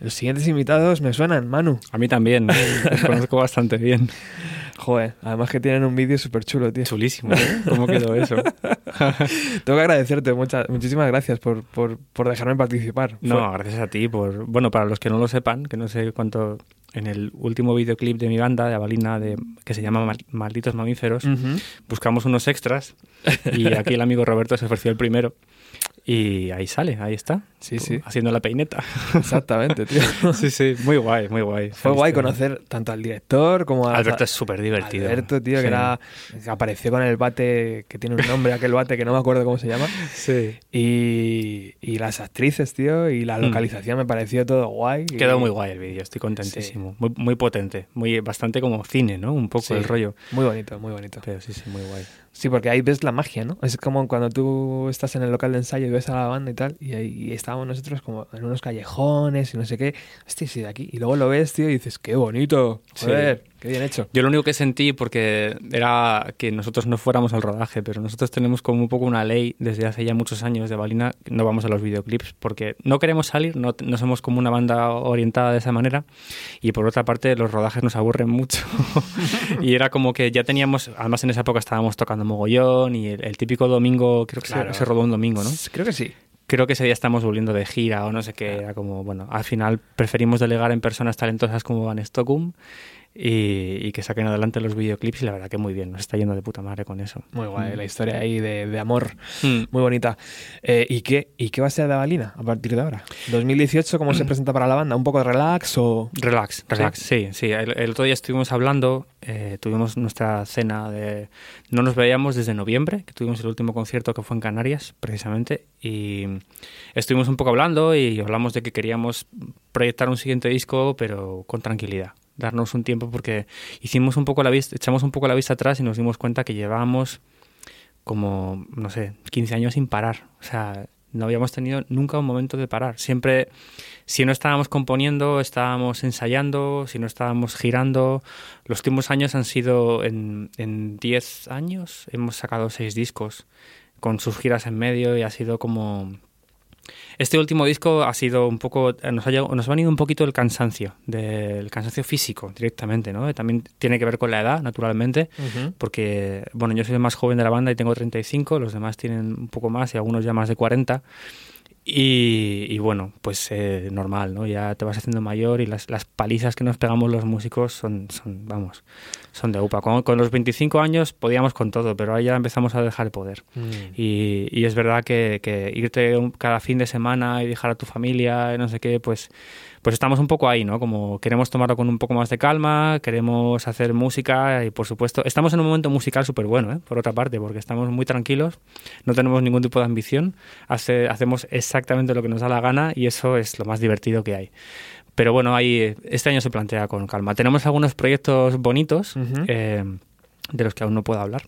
Los siguientes invitados me suenan, Manu. A mí también, [laughs] los conozco bastante bien. Joder, además que tienen un vídeo súper chulo, tío. Chulísimo, ¿eh? ¿Cómo quedó eso? [laughs] Tengo que agradecerte, muchas, muchísimas gracias por, por, por dejarme participar. No, Fue- gracias a ti por... Bueno, para los que no lo sepan, que no sé cuánto... En el último videoclip de mi banda, de Avalina, de, que se llama Mal- Malditos Mamíferos, buscamos unos extras y aquí el amigo Roberto se ofreció el primero y ahí sale, ahí está. Sí, sí. Haciendo la peineta. [laughs] Exactamente, tío. [laughs] sí, sí, muy guay, muy guay. Fue guay conocer tanto al director como a... Alberto es súper divertido. Alberto, tío, Sí. que era... que apareció con el bate, que tiene un nombre, aquel bate que no me acuerdo cómo se llama. Sí. Y, y las actrices, tío, y la Mm. localización me pareció todo guay. y- Quedó muy guay el vídeo, estoy contentísimo. Muy, muy potente, muy bastante como cine, ¿no? Un poco Sí, el rollo. Muy bonito, muy bonito. Pero sí, sí, muy guay. Sí, porque ahí ves la magia, ¿no? Es como cuando tú estás en el local de ensayo y ves a la banda y tal, y ahí y estábamos nosotros como en unos callejones y no sé qué. Hostia, sí, de aquí. Y luego lo ves, tío, y dices, qué bonito. Sí. Qué bien hecho. Yo lo único que sentí, porque era que nosotros no fuéramos al rodaje, pero nosotros tenemos como un poco una ley desde hace ya muchos años de Balina, no vamos a los videoclips porque no queremos salir, no, no somos como una banda orientada de esa manera, y por otra parte los rodajes nos aburren mucho. [laughs] y era como que ya teníamos, además en esa época estábamos tocando mogollón, y el, el típico domingo, creo que se- Claro. se, rodó un domingo, ¿no? Creo que sí. Creo que ese día estamos volviendo de gira o no sé qué. Era como, bueno, al final preferimos delegar en personas talentosas como Van Stockholm y, y que saquen adelante los videoclips y la verdad que muy bien, nos está yendo de puta madre con eso. Muy guay, la historia ahí de, de amor. Mm. Muy bonita. Eh, ¿y, qué, ¿Y qué va a ser de Avalina a partir de ahora? ¿2018 cómo se presenta para la banda? ¿Un poco de relax o...? Relax, relax, sí, sí. El, el otro día estuvimos hablando, eh, tuvimos nuestra cena de... No nos veíamos desde noviembre, que tuvimos el último concierto que fue en Canarias, precisamente, y estuvimos un poco hablando y hablamos de que queríamos proyectar un siguiente disco, pero con tranquilidad. Darnos un tiempo porque hicimos un poco la vista, echamos un poco la vista atrás y nos dimos cuenta que llevábamos como, no sé, 15 años sin parar. O sea, no habíamos tenido nunca un momento de parar. Siempre, si no estábamos componiendo, estábamos ensayando, si no estábamos girando. Los últimos años han sido, en, en 10 años, hemos sacado 6 discos con sus giras en medio y ha sido como... Este último disco ha sido un poco, nos ha, llegado- nos ha venido un poquito el cansancio, del cansancio físico directamente, ¿no? También tiene que ver con la edad, naturalmente, porque, bueno, yo soy el más joven de la banda y tengo 35, los demás tienen un poco más y algunos ya más de 40. Y, y bueno, pues eh, normal, ¿no? Ya te vas haciendo mayor y las, las palizas que nos pegamos los músicos son, son vamos, son de upa. Con, con los 25 años podíamos con todo, pero ahora ya empezamos a dejar el poder. Y, y es verdad que, que irte cada fin de semana y dejar a tu familia y no sé qué, pues, pues estamos un poco ahí, ¿no? Como queremos tomarlo con un poco más de calma, queremos hacer música y por supuesto, estamos en un momento musical súper bueno, ¿eh? Por otra parte, porque estamos muy tranquilos, no tenemos ningún tipo de ambición, hace- hacemos exactamente lo que nos da la gana y eso es lo más divertido que hay. Pero bueno, ahí este año se plantea con calma. Tenemos algunos proyectos bonitos. Eh, de los que aún no puedo hablar,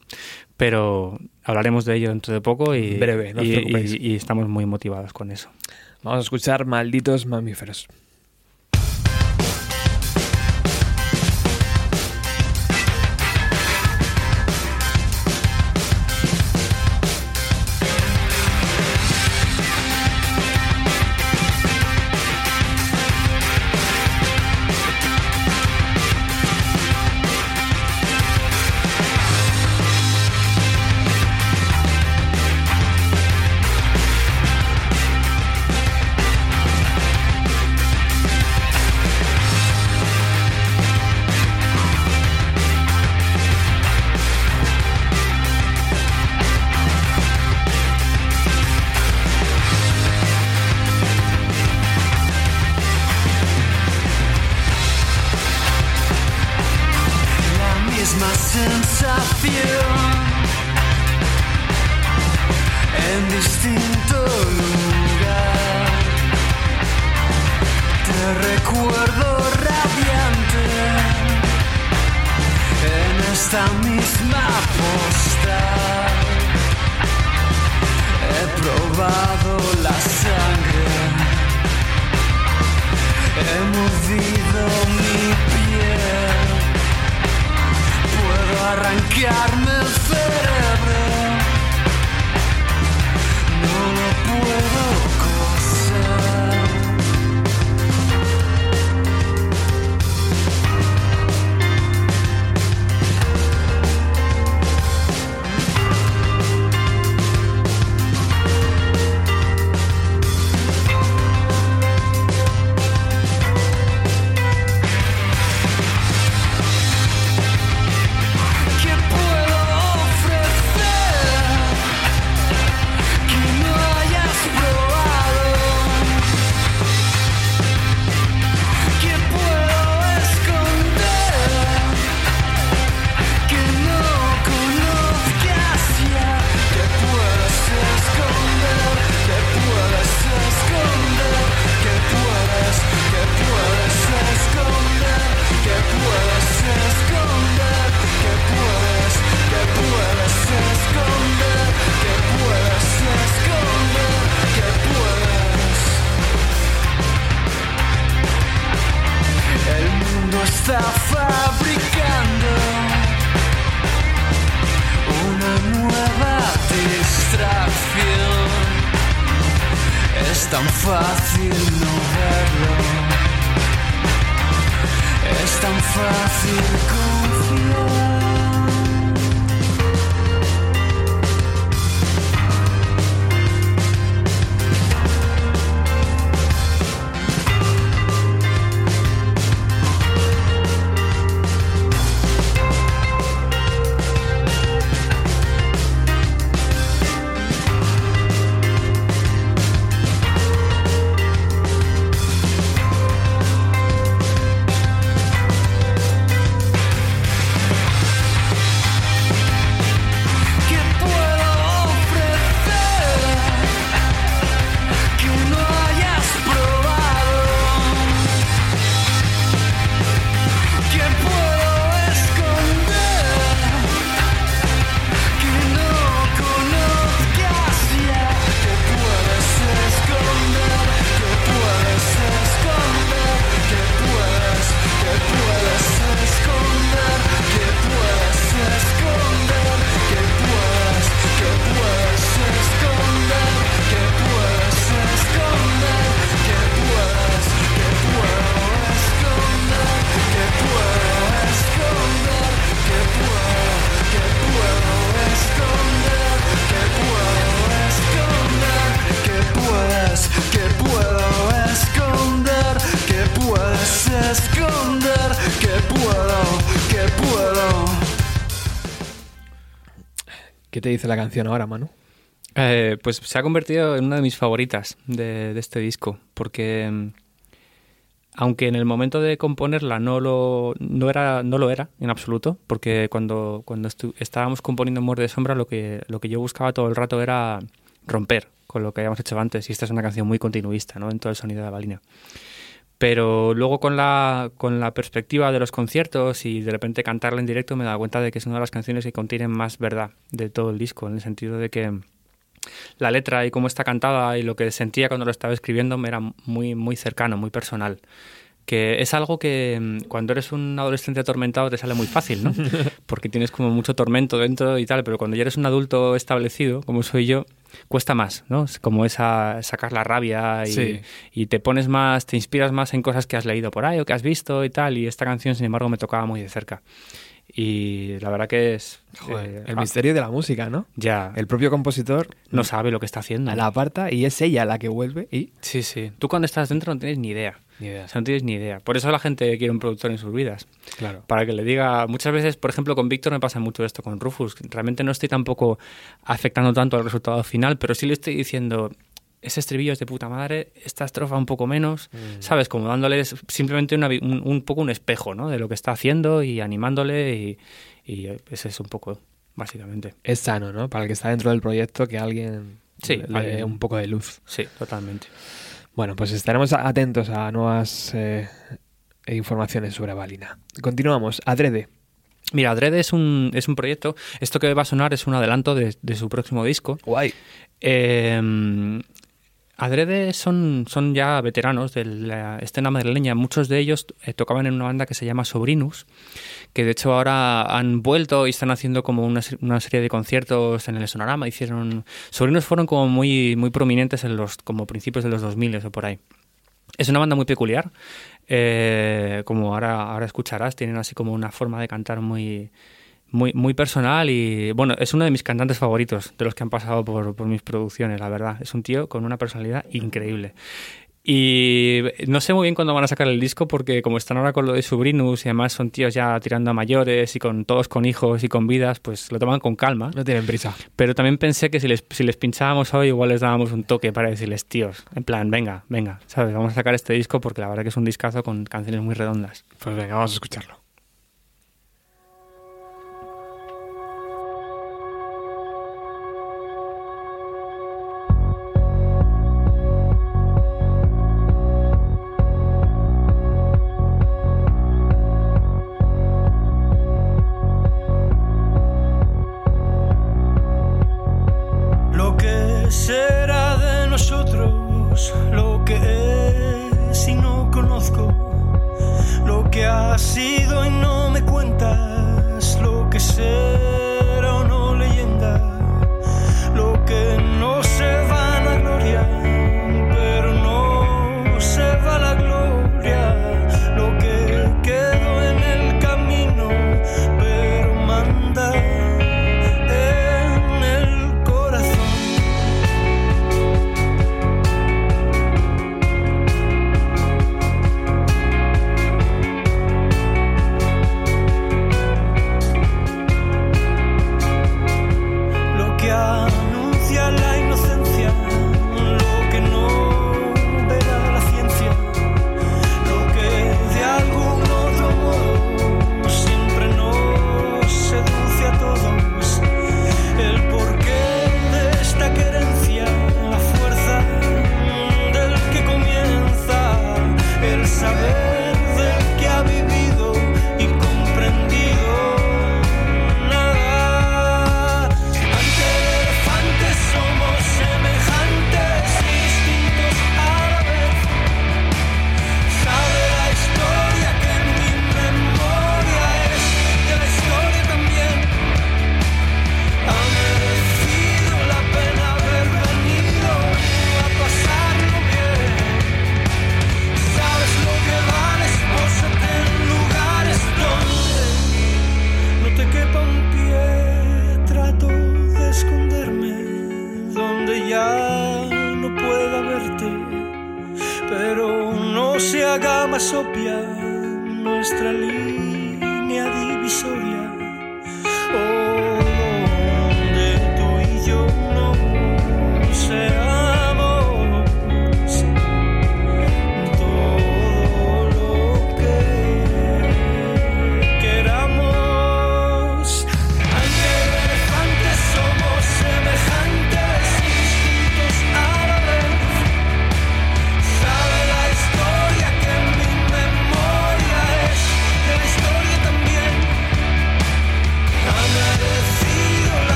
pero hablaremos de ello dentro de poco y, Breve, no os y- preocupéis. y- y estamos muy motivados con eso. Vamos a escuchar Malditos Mamíferos. Es tan fácil no verlo. Es tan fácil confiar. La canción ahora, Manu? Eh, pues se ha convertido en una de mis favoritas de, de este disco, porque mm, aunque en el momento de componerla no lo, no era, no lo era en absoluto, porque cuando, cuando estábamos componiendo Muerde de Sombra lo que, lo que yo buscaba todo el rato era romper con lo que habíamos hecho antes, y esta es una canción muy continuista ¿no? en todo el sonido de la balina. Pero luego con la, con la perspectiva de los conciertos y de repente cantarla en directo me he dado cuenta de que es una de las canciones que contienen más verdad de todo el disco, en el sentido de que la letra y cómo está cantada y lo que sentía cuando lo estaba escribiendo me era muy, muy cercano, muy personal. Que es algo que mm, cuando eres un adolescente atormentado te sale muy fácil, ¿no? [laughs] Porque tienes como mucho tormento dentro y tal, pero cuando ya eres un adulto establecido, como soy yo, cuesta más, ¿no? Es como esa sacar la rabia y, Sí. y te pones más, te inspiras más en cosas que has leído por ahí o que has visto y tal. Y esta canción, sin embargo, me tocaba muy de cerca. Y la verdad que es... Joder, eh, el ah, misterio de la música, ¿no? Ya, El propio compositor no sabe lo que está haciendo. la aparta y es ella la que vuelve y... Sí, sí. Tú cuando estás dentro no tienes ni idea. Ni idea. O sea, no tienes ni idea. Por eso la gente quiere un productor en sus vidas. Claro. Para que le diga... Muchas veces, por ejemplo, con Víctor me pasa mucho esto, con Rufus. Realmente no estoy tampoco afectando tanto al resultado final, pero sí le estoy diciendo... Ese estribillo es de puta madre, esta estrofa un poco menos, ¿sabes? Como dándoles simplemente una un, un poco un espejo, ¿no? De lo que está haciendo y animándole y, y ese es un poco, básicamente. Es sano, ¿no? Para el que está dentro del proyecto que alguien Sí, le dé un poco de luz. Sí, totalmente. Bueno, pues estaremos atentos a nuevas eh, informaciones sobre Balina. Continuamos. Adrede. Mira, Adrede es un, es un proyecto, esto que va a sonar es un adelanto de, de su próximo disco. Guay. Eh, Adrede son, son ya veteranos de la escena madrileña. Muchos de ellos eh, tocaban en una banda que se llama Sobrinus, que de hecho ahora han vuelto y están haciendo como una, una serie de conciertos en el Sonorama. Hicieron Sobrinus fueron como muy, muy prominentes en los como principios de los 2000 o por ahí. Es una banda muy peculiar, eh, como ahora, ahora escucharás, tienen así como una forma de cantar muy, muy, muy personal y bueno, es uno de mis cantantes favoritos, de los que han pasado por, por mis producciones, la verdad. Es un tío con una personalidad increíble. Y no sé muy bien cuándo van a sacar el disco porque como están ahora con lo de Subrinus y además son tíos ya tirando a mayores y con todos con hijos y con vidas, pues lo toman con calma. No tienen prisa. Pero también pensé que si les, si les pinchábamos hoy, igual les dábamos un toque para decirles, tíos, en plan, venga, venga, ¿sabes? Vamos a sacar este disco porque la verdad que es un discazo con canciones muy redondas. Pues venga, vamos a escucharlo.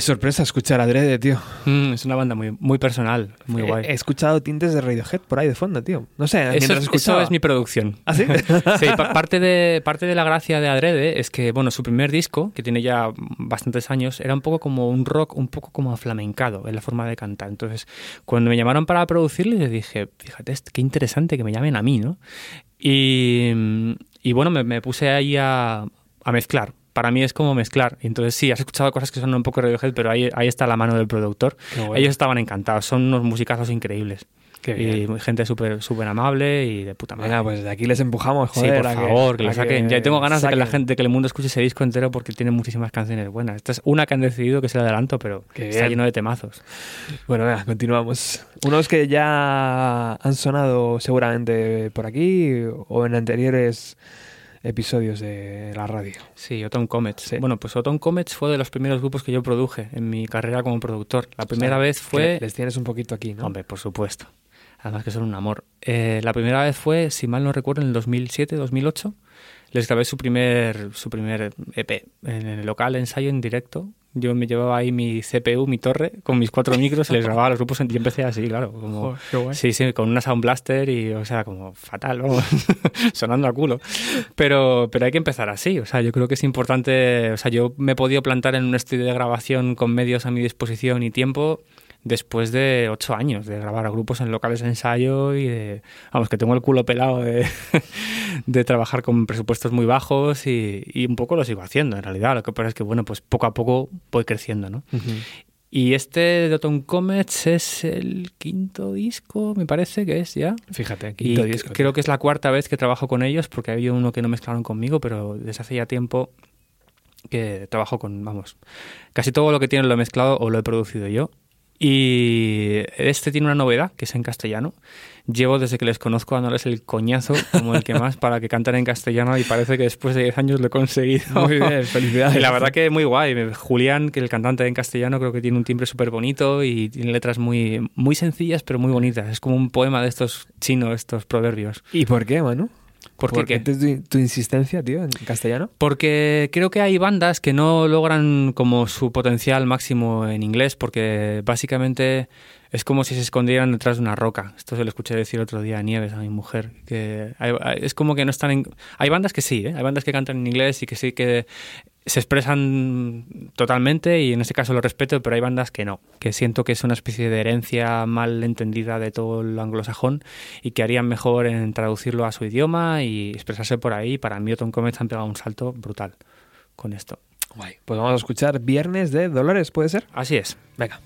Qué sorpresa escuchar a Adrede, tío. Mm, es una banda muy, muy personal, muy He- guay. He, escuchado tintes de Radiohead por ahí de fondo, tío. No sé, Eso, mientras es- eso es mi producción. ¿Ah, sí? [laughs] Sí, pa- parte, de, parte de la gracia de Adrede es que, bueno, su primer disco, que tiene ya bastantes años, era un poco como un rock, un poco como aflamencado en la forma de cantar. Entonces, cuando me llamaron para producirle, les dije, fíjate, es- qué interesante que me llamen a mí, ¿no? Y, y bueno, me, me puse ahí a, a mezclar. Para mí es como mezclar. Entonces sí, has escuchado cosas que son un poco Radiohead, pero ahí, ahí está la mano del productor. Bueno. Ellos estaban encantados, son unos musicazos increíbles. Qué y bien. gente súper súper amable y de puta madre. Venga, pues de aquí les empujamos, Sí, joder. por a favor, que, lo a saquen. Ya tengo ganas de que la gente, de que el mundo escuche ese disco entero porque tiene muchísimas canciones buenas. Esta es una que han decidido que es el adelanto, pero Qué está bien. lleno de temazos. Bueno, venga, continuamos. Unos que ya han sonado seguramente por aquí o en anteriores episodios de la radio. Sí, Autumn Comets. Sí. Bueno, pues Autumn Comets fue de los primeros grupos que yo produje en mi carrera como productor. La primera vez fue... Les tienes un poquito aquí, ¿no? Hombre, por supuesto. Además que son un amor. Eh, la primera vez fue, si mal no recuerdo, en el 2007, 2008. Les grabé su primer, su primer EP en el local ensayo en directo. Yo me llevaba ahí mi CPU, mi torre, con mis cuatro micros y les grababa a los grupos. Y empecé así, claro. Como, Joder, qué guay. Sí, sí, con una Sound Blaster y, o sea, como fatal, vamos, [laughs] sonando a culo. Pero, pero hay que empezar así, o sea, yo creo que es importante, o sea, yo me he podido plantar en un estudio de grabación con medios a mi disposición y tiempo después de ocho años de grabar a grupos en locales de ensayo y de, vamos, que tengo el culo pelado de, [laughs] de trabajar con presupuestos muy bajos y, y un poco lo sigo haciendo en realidad. Lo que pasa es que, bueno, pues poco a poco voy creciendo, ¿no? Y este de Autumn Comets es el quinto disco, me parece que es ya. Fíjate, Y quinto disco. creo que es la cuarta vez que trabajo con ellos, porque había uno que no mezclaron conmigo, pero desde hace ya tiempo que trabajo con, vamos, casi todo lo que tienen lo he mezclado o lo he producido yo. Y este tiene una novedad, que es en castellano. Llevo desde que les conozco dándoles el coñazo como el que más para que canten en castellano y parece que después de 10 años lo he conseguido. Muy bien, felicidades. Y la verdad que muy guay. Julián, que el cantante en castellano, creo que tiene un timbre súper bonito y tiene letras muy, muy sencillas pero muy bonitas. Es como un poema de estos chinos, estos proverbios. ¿Y por qué, Manu? ¿Por qué qué? tu, tu insistencia, tío, en castellano? Porque creo que hay bandas que no logran como su potencial máximo en inglés, porque básicamente es como si se escondieran detrás de una roca. Esto se lo escuché decir otro día a Nieves, a mi mujer, que hay- es como que no están en... Hay bandas que sí, ¿eh? hay bandas que cantan en inglés y que sí que se expresan totalmente y en ese caso lo respeto, pero hay bandas que no, que siento que es una especie de herencia mal entendida de todo el anglosajón y que harían mejor en traducirlo a su idioma y expresarse por ahí. Para mí, Autumn Comets han pegado un salto brutal con esto. Guay. Pues vamos a escuchar Viernes de Dolores, ¿puede ser? Así es. Venga.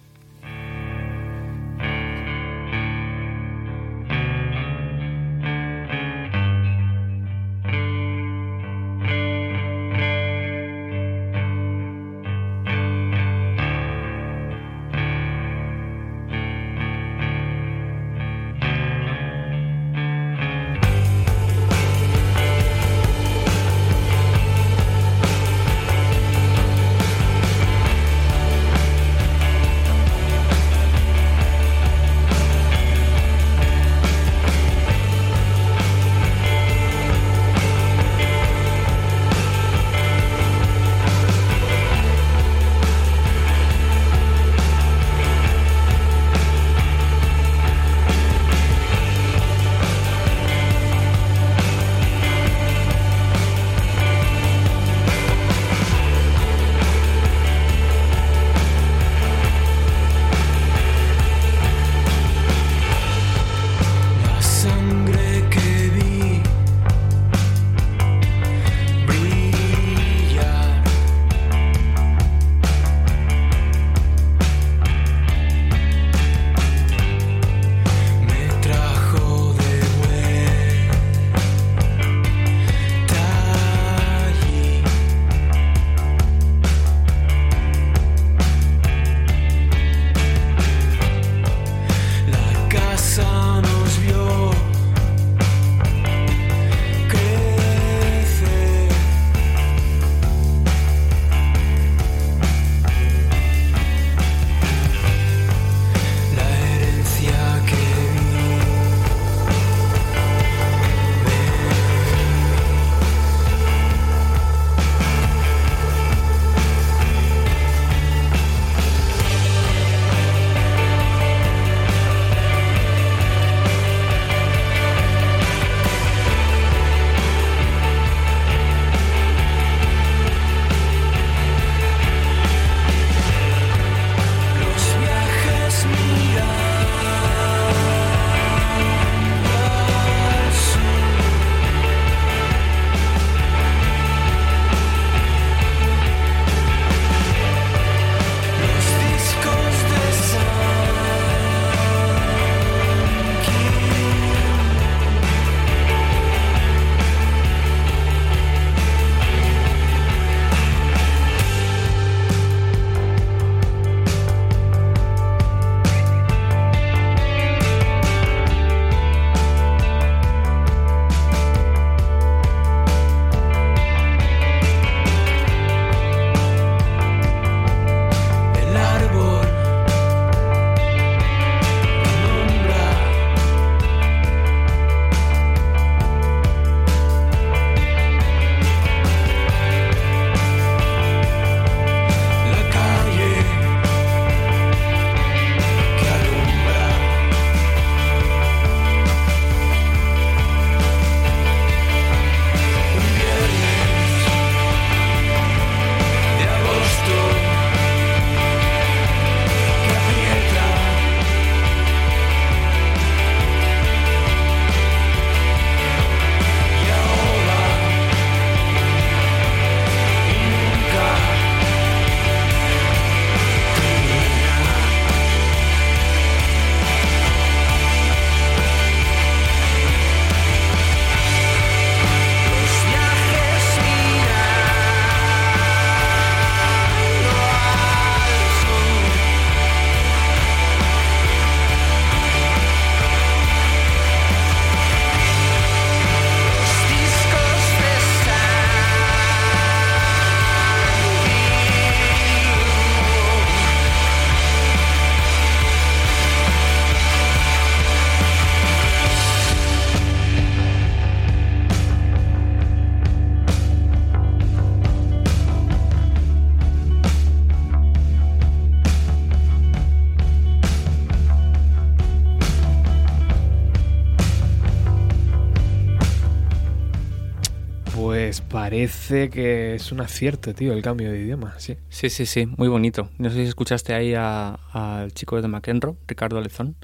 Parece que es un acierto, tío, el cambio de idioma, sí. Sí, sí, sí, muy bonito. No sé si escuchaste ahí a- al chico de McEnroe, Ricardo Lezón.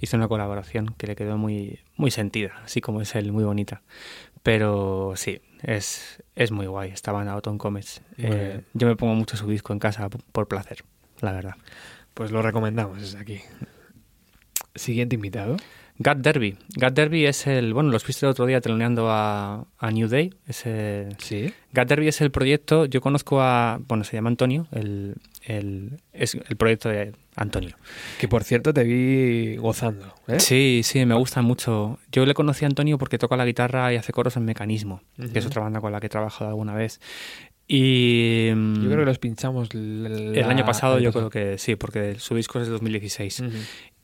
Hizo una colaboración que le quedó muy, muy sentida, así como es él, muy bonita. Pero sí, es, es muy guay. Estaba en Autumn Comets. Eh, yo me pongo mucho su disco en casa por placer, la verdad. Pues lo recomendamos desde aquí. Siguiente invitado. Gut Derby. Gut Derby es el. Bueno, los viste el otro día teloneando a, a New Day. Ese, Sí. Gut Derby es el proyecto. Yo conozco a. Bueno, se llama Antonio. El, el, es el proyecto de Antonio. Que por cierto te vi gozando. ¿eh? Sí, sí, me gusta mucho. Yo le conocí a Antonio porque toca la guitarra y hace coros en Mecanismo, que es otra banda con la que he trabajado alguna vez. Y. mm, Yo creo que los pinchamos l- El año la- pasado el yo pasado. creo que sí, porque su disco es de 2016. Ujú.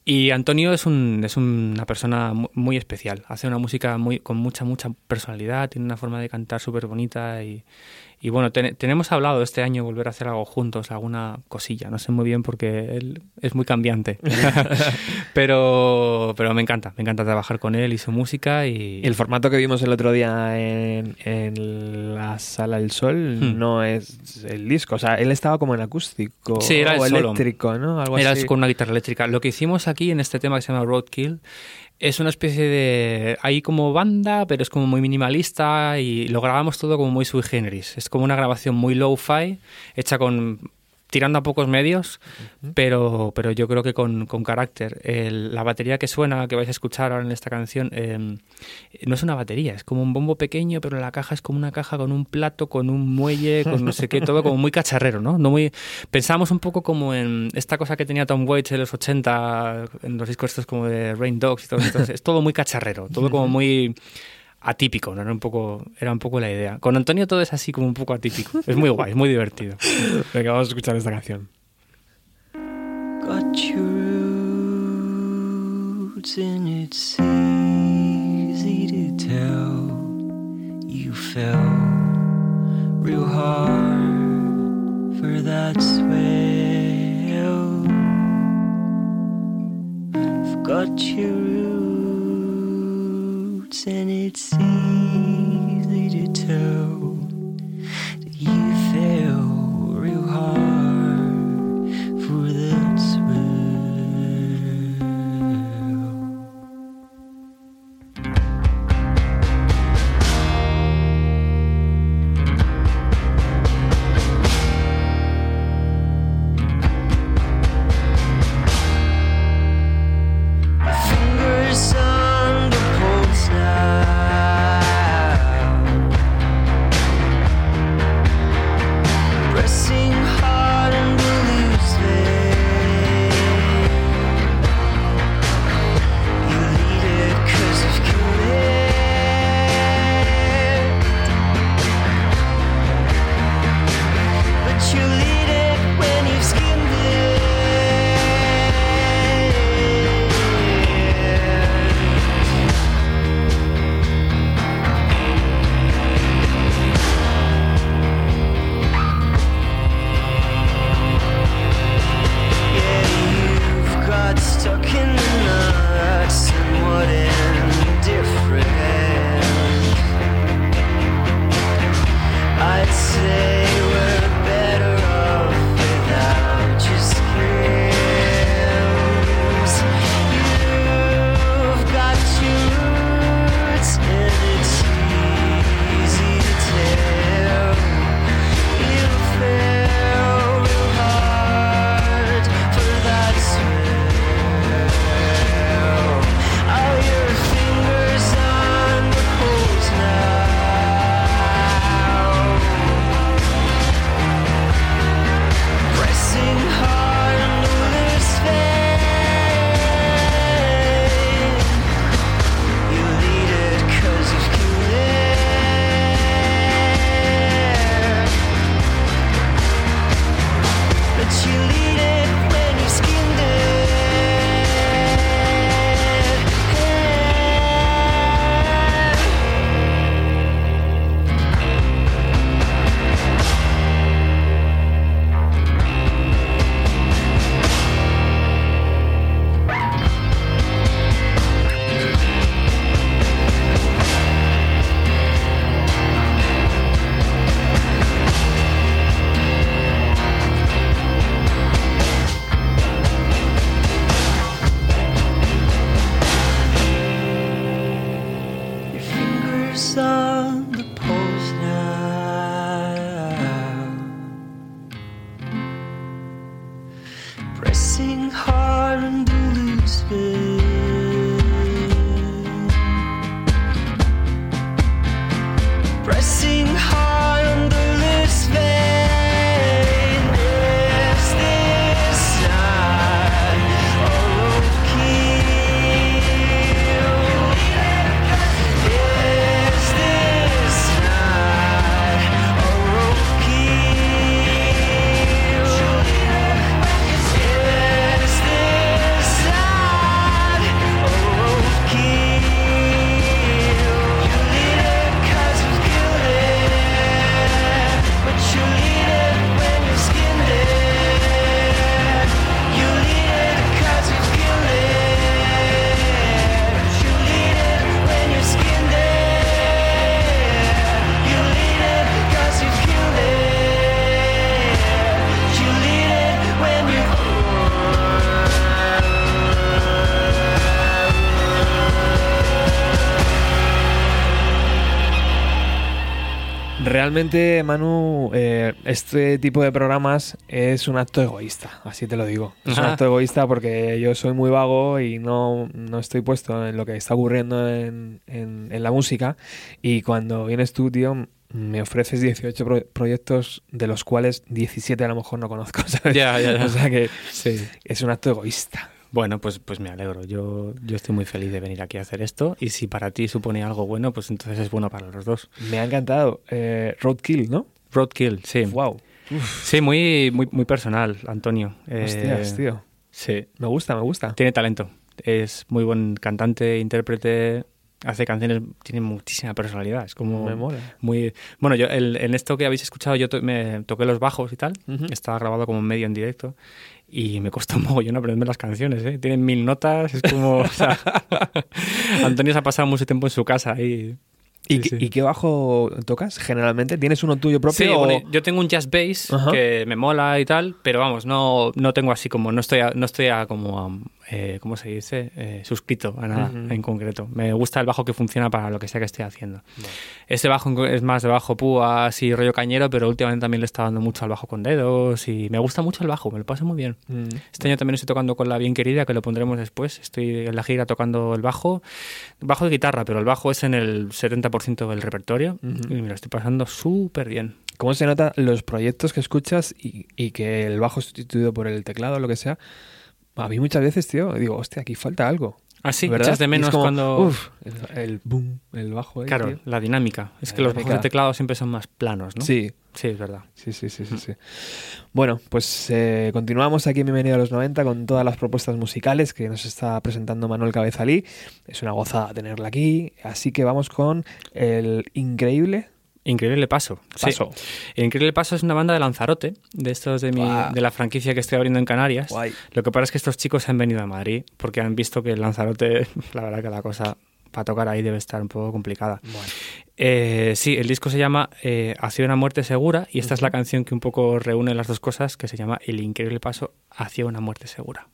Y Antonio es, un, es una persona mu- muy especial. Hace una música muy, con mucha, mucha personalidad, tiene una forma de cantar súper bonita. Y, y bueno, ten- tenemos hablado este año volver a hacer algo juntos, alguna cosilla. No sé muy bien porque él es muy cambiante. [laughs] [laughs] pero, pero me encanta, me encanta trabajar con él y su música. Y El formato que vimos el otro día en, en la Sala del Sol Hmm. no es el disco. O sea, él estaba como en acústico Sí, era o el solo. eléctrico, ¿no? Algo Era así. con una guitarra eléctrica. Lo que hicimos aquí en este tema que se llama Roadkill es una especie de... Hay como banda, pero es como muy minimalista y lo grabamos todo como muy sui generis. Es como una grabación muy low-fi, hecha con... tirando a pocos medios, pero, pero yo creo que con, con carácter. El- la batería que suena, que vais a escuchar ahora en esta canción, eh, no es una batería, es como un bombo pequeño, pero la caja es como una caja con un plato, con un muelle, con no sé qué, todo como muy cacharrero, ¿no? no muy... Pensamos un poco como en esta cosa que tenía Tom Waits en los 80, en los discos estos como de Rain Dogs y todo esto. Es todo muy cacharrero, todo como muy atípico, ¿no? Era un poco, era un poco la idea. Con Antonio todo es así como un poco atípico. Es muy guay, es muy divertido. Venga, vamos a escuchar esta canción. got your roots and it's easy to tell you fell real hard for that swell got your roots and it's easy Realmente, Manu, eh, este tipo de programas es un acto egoísta, así te lo digo. Es un acto egoísta porque yo soy muy vago y no, no estoy puesto en lo que está ocurriendo en, en- en la música. Y cuando vienes tú, tío, me ofreces 18 pro- proyectos de los cuales 17 a lo mejor no conozco, [laughs] ¿sabes? O sea que Sí. es un acto egoísta. Bueno, pues, pues me alegro. Yo, yo estoy muy feliz de venir aquí a hacer esto. Y si para ti supone algo bueno, pues entonces es bueno para los dos. Me ha encantado. Eh, Roadkill, ¿no? Roadkill, sí. Wow. Sí, muy, muy, muy personal, Antonio. Eh, Hostias, tío. Sí, Me gusta, me gusta. tiene talento. Es muy buen cantante, intérprete, hace canciones, tiene muchísima personalidad. Es como Me mola. muy... Bueno, yo el- en esto que habéis escuchado yo to- me toqué los bajos y tal. Estaba grabado como medio en directo. Y me costó un mogollón aprender las canciones, ¿eh? Tienen mil notas, es como... o sea, [laughs] Antonio se ha pasado mucho tiempo en su casa y... ¿Y, sí, qué- sí. y qué bajo tocas generalmente? ¿Tienes uno tuyo propio? Sí, o- bueno, yo tengo un jazz bass Ajá. que me mola y tal, pero vamos, no, no tengo así como, no estoy, a- no estoy a como, a, eh, ¿cómo se dice? Eh, suscrito a nada Ujú. en concreto. Me gusta el bajo que funciona para lo que sea que esté haciendo. Este bajo es más de bajo púas y rollo cañero, pero últimamente también le está dando mucho al bajo con dedos y me gusta mucho el bajo, me lo paso muy bien. Mm. Este año también estoy tocando con la bien querida, que lo pondremos después. Estoy en la gira tocando el bajo, bajo de guitarra, pero el bajo es en el 70% del repertorio Ujú. y me lo estoy pasando súper bien. ¿Cómo se nota los proyectos que escuchas y, y que el bajo es sustituido por el teclado o lo que sea? A mí muchas veces, tío, digo, hostia, aquí falta algo. Así, ¿verdad? echas de menos como, cuando... Uf, el, el boom, el bajo ahí, claro, tío. la dinámica. Es La que los bajos de teclado siempre son más planos, ¿no? Sí, Sí, es verdad. sí, sí, sí, sí, sí. Bueno, pues eh, continuamos aquí en Bienvenido a los 90 con todas las propuestas musicales que nos está presentando Manuel Cabezalí. Es una gozada tenerla aquí, así que vamos con el increíble Increíble Paso. sí. paso. Increíble Paso es una banda de Lanzarote, de estos de, mi, de la franquicia que estoy abriendo en Canarias. Guay. Lo que pasa es que estos chicos han venido a Madrid porque han visto que en Lanzarote, [laughs] la verdad que la cosa para tocar ahí debe estar un poco complicada. Bueno. Eh, sí, el disco se llama eh, Hacia una muerte segura y esta es la canción que un poco reúne las dos cosas que se llama El increíble paso hacia una muerte segura.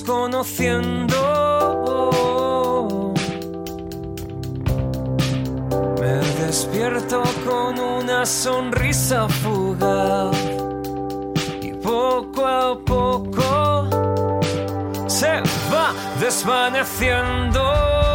Vamos conociendo. Me despierto con una sonrisa fugaz y poco a poco se va desvaneciendo.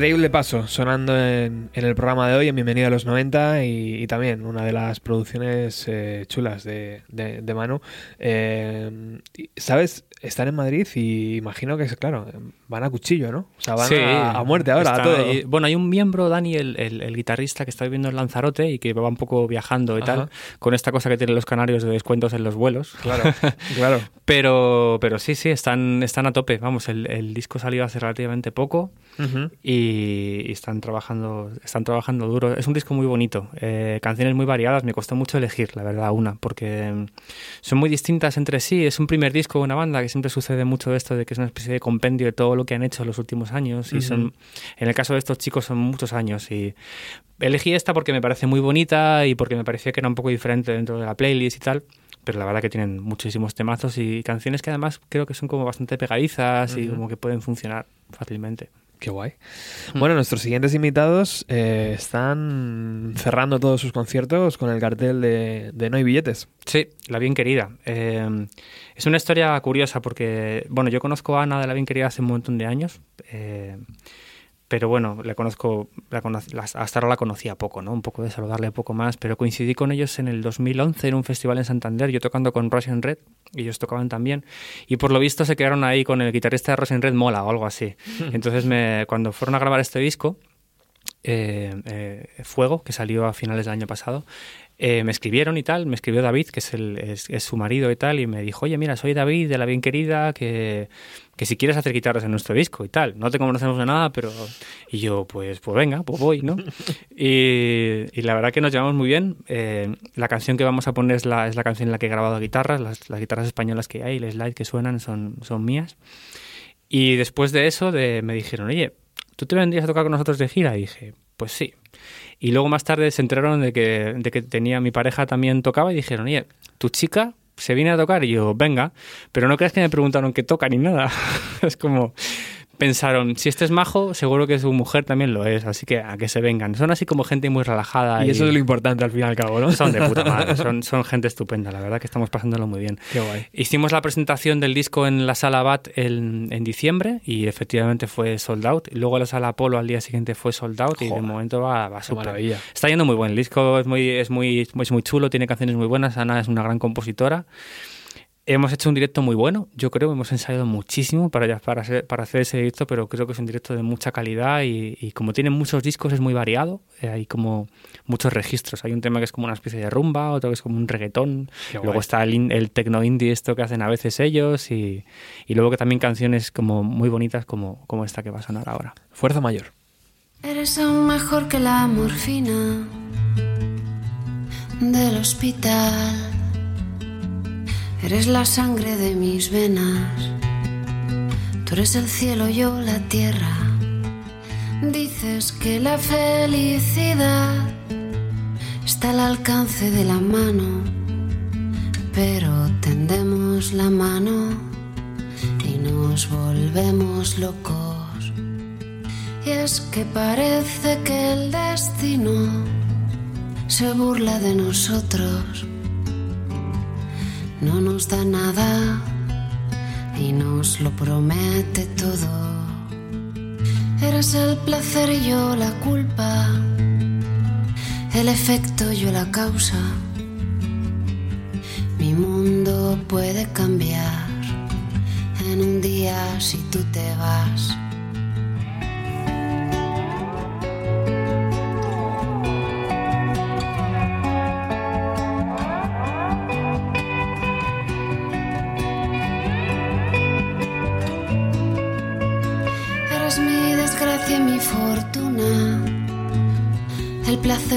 Increíble paso sonando en, en el programa de hoy, en Bienvenido a los 90 y, también una de las producciones eh, chulas de, de, Manu. Eh, ¿Sabes? Están en Madrid y imagino que, claro, van a cuchillo, ¿no? O sea, van Sí, a, a muerte ahora, a todo. Bueno, hay un miembro, Dani, el, el- el guitarrista que está viviendo en Lanzarote y que va un poco viajando y Ajá. tal, con esta cosa que tienen los canarios de descuentos en los vuelos. Claro, [laughs] claro. Pero, pero sí, sí, están, están a tope. Vamos, el, el disco salió hace relativamente poco y, y están trabajando están trabajando duro. Es un disco muy bonito, eh, canciones muy variadas. Me costó mucho elegir, la verdad, una, porque mm, son muy distintas entre sí. Es un primer disco de una banda que siempre sucede mucho esto de que es una especie de compendio de todo lo que han hecho en los últimos años. Y son, en el caso de estos chicos, son muchos años. Y elegí esta porque me parece muy bonita y porque me parecía que era un poco diferente dentro de la playlist y tal. Pero la verdad que tienen muchísimos temazos y canciones que además creo que son como bastante pegadizas y como que pueden funcionar fácilmente. Qué guay. Bueno, nuestros siguientes invitados eh, están cerrando todos sus conciertos con el cartel de, de No hay billetes. Sí, La Bien Querida. Eh, es una historia curiosa porque, bueno, yo conozco a Ana de La Bien Querida hace un montón de años, eh, pero bueno, la conozco, la cono- las- hasta ahora la conocía poco, ¿no? Un poco de saludarle poco más, pero coincidí con ellos en el 2011 en un festival en Santander, yo tocando con Russian Red, ellos tocaban también, y por lo visto se quedaron ahí con el guitarrista de Russian Red Mola o algo así. [laughs] Entonces, me, cuando fueron a grabar este disco, eh, eh, Fuego, que salió a finales del año pasado, eh, me escribieron y tal, me escribió David, que es, el, es, es su marido y tal, y me dijo, oye, mira, soy David de La Bien Querida, que, que si quieres hacer guitarras en nuestro disco y tal, no te conocemos de nada, pero... Y yo, pues, pues venga, pues voy, ¿no? [laughs] y, y la verdad que nos llevamos muy bien. Eh, la canción que vamos a poner es la, es la canción en la que he grabado guitarras, las, las guitarras españolas que hay, el slide que suenan son, son mías. Y después de eso de, me dijeron, oye, ¿tú te vendrías a tocar con nosotros de gira? Y dije, pues sí. Y luego más tarde se enteraron de que, de que tenía mi pareja también tocaba y dijeron, oye, ¿tu chica se viene a tocar? Y yo, venga. Pero no creas que me preguntaron qué toca ni nada. [laughs] es como, pensaron, si este es majo, seguro que su mujer también lo es, así que a que se vengan. Son así como gente muy relajada. Y eso es lo importante al fin y al cabo, ¿no? Son de puta madre, [laughs] son, son gente estupenda, la verdad que estamos pasándolo muy bien. Qué guay. Hicimos la presentación del disco en la sala BAT en, en diciembre y efectivamente fue sold out. Y luego la sala Apolo al día siguiente fue sold out y de momento va, va súper. maravilla. Está yendo muy bien. El disco es muy, es, muy, es muy chulo, tiene canciones muy buenas. Ana es una gran compositora. Hemos hecho un directo muy bueno, yo creo, hemos ensayado muchísimo para, para, hacer, para hacer ese directo, pero creo que es un directo de mucha calidad y, y como tiene muchos discos es muy variado, eh, hay como muchos registros. Hay un tema que es como una especie de rumba, otro que es como un reggaetón, Qué guay. luego está el, el techno indie, esto que hacen a veces ellos, y, y luego que también canciones como muy bonitas como, como esta que va a sonar ahora. Fuerza mayor. Eres aún mejor que la morfina del hospital. Eres la sangre de mis venas. Tú eres el cielo, yo la tierra. Dices que la felicidad está al alcance de la mano, pero tendemos la mano y nos volvemos locos. Y es que parece que el destino se burla de nosotros. No nos da nada y nos lo promete todo. Eres el placer y yo la culpa, el efecto yo la causa. Mi mundo puede cambiar en un día si tú te vas.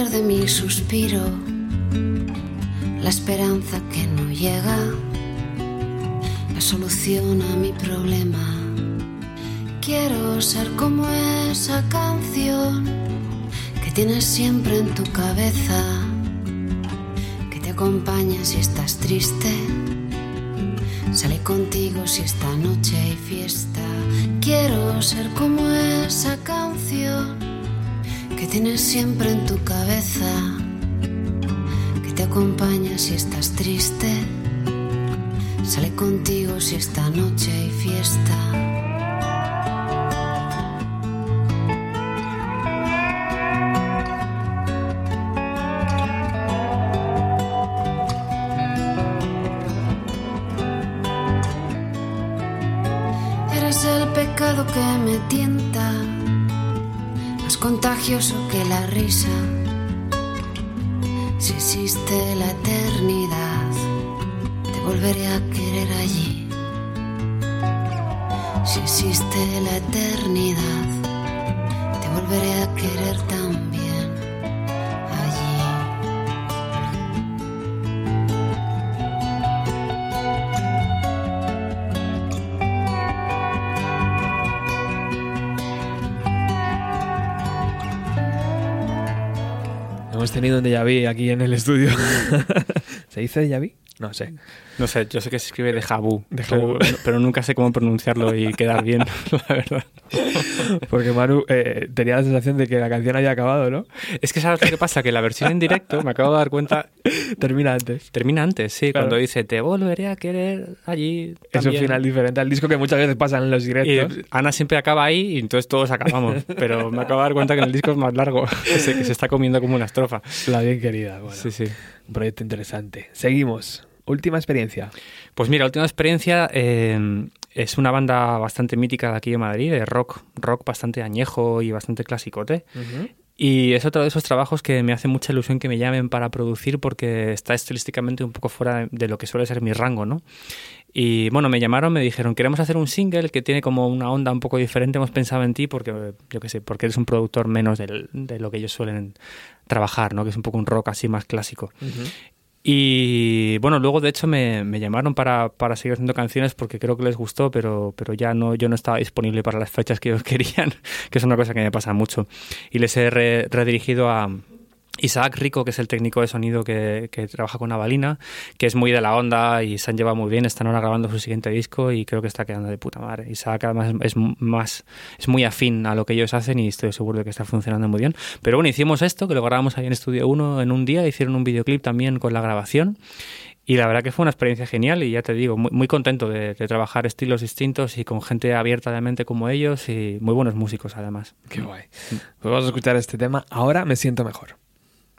De mi suspiro, la esperanza que no llega, la solución a mi problema. Quiero ser como esa canción que tienes siempre en tu cabeza, que te acompaña si estás triste. Sale contigo si esta noche hay fiesta. Quiero ser como esa canción que tienes siempre en tu cabeza, que te acompaña si estás triste. Sale contigo si esta noche hay fiesta. Si existe la eternidad, te volveré a querer allí. Si existe la eternidad, te volveré a querer también tenido un déjà vu aquí en el estudio. [laughs] ¿Se dice déjà vu? No sé. No sé, yo sé que se escribe de Déjà pero, nunca sé cómo pronunciarlo y quedar bien, [laughs] la verdad. Porque Manu eh, tenía la sensación de que la canción había acabado, ¿no? Es que sabes lo que pasa, que la versión en directo, me acabo de dar cuenta, Termina antes. termina antes, sí, Claro. cuando dice te volveré a querer allí. Es un también". final diferente al disco que muchas veces pasan en los Y directos. Ana siempre acaba ahí y entonces todos acabamos. Pero me acabo de dar cuenta que en el disco es más largo, [laughs] que se, que se está comiendo como una estrofa. La bien querida. Bueno, Sí, sí. un proyecto interesante. Seguimos. Última experiencia. Pues mira, última experiencia eh, es una banda bastante mítica de aquí de Madrid, de rock, rock bastante añejo y bastante clasicote. Y es otro de esos trabajos que me hace mucha ilusión que me llamen para producir porque está estilísticamente un poco fuera de- lo que suele ser mi rango, ¿no? Y bueno, me llamaron, me dijeron, queremos hacer un single que tiene como una onda un poco diferente, hemos pensado en ti porque, yo qué sé, porque eres un productor menos del- de lo que ellos suelen trabajar, ¿no? Que es un poco un rock así más clásico. Y bueno, luego de hecho me, llamaron para, para seguir haciendo canciones porque creo que les gustó, pero, pero ya no, yo no estaba disponible para las fechas que ellos [laughs] querían, que es una cosa que me pasa mucho. Y les he re- redirigido a Isaac Rico, que es el técnico de sonido que, trabaja con Avalina, que es muy de la onda y se han llevado muy bien, están ahora grabando su siguiente disco y creo que está quedando de puta madre. Isaac además es más es muy afín a lo que ellos hacen y estoy seguro de que está funcionando muy bien. Pero bueno, hicimos esto, que lo grabamos ahí en Estudio 1 en un día, hicieron un videoclip también con la grabación. Y la verdad que fue una experiencia genial y ya te digo, muy, muy contento de, de trabajar estilos distintos y con gente abierta de mente como ellos y muy buenos músicos además. Qué guay. Pues vamos a escuchar este tema. Ahora me siento mejor.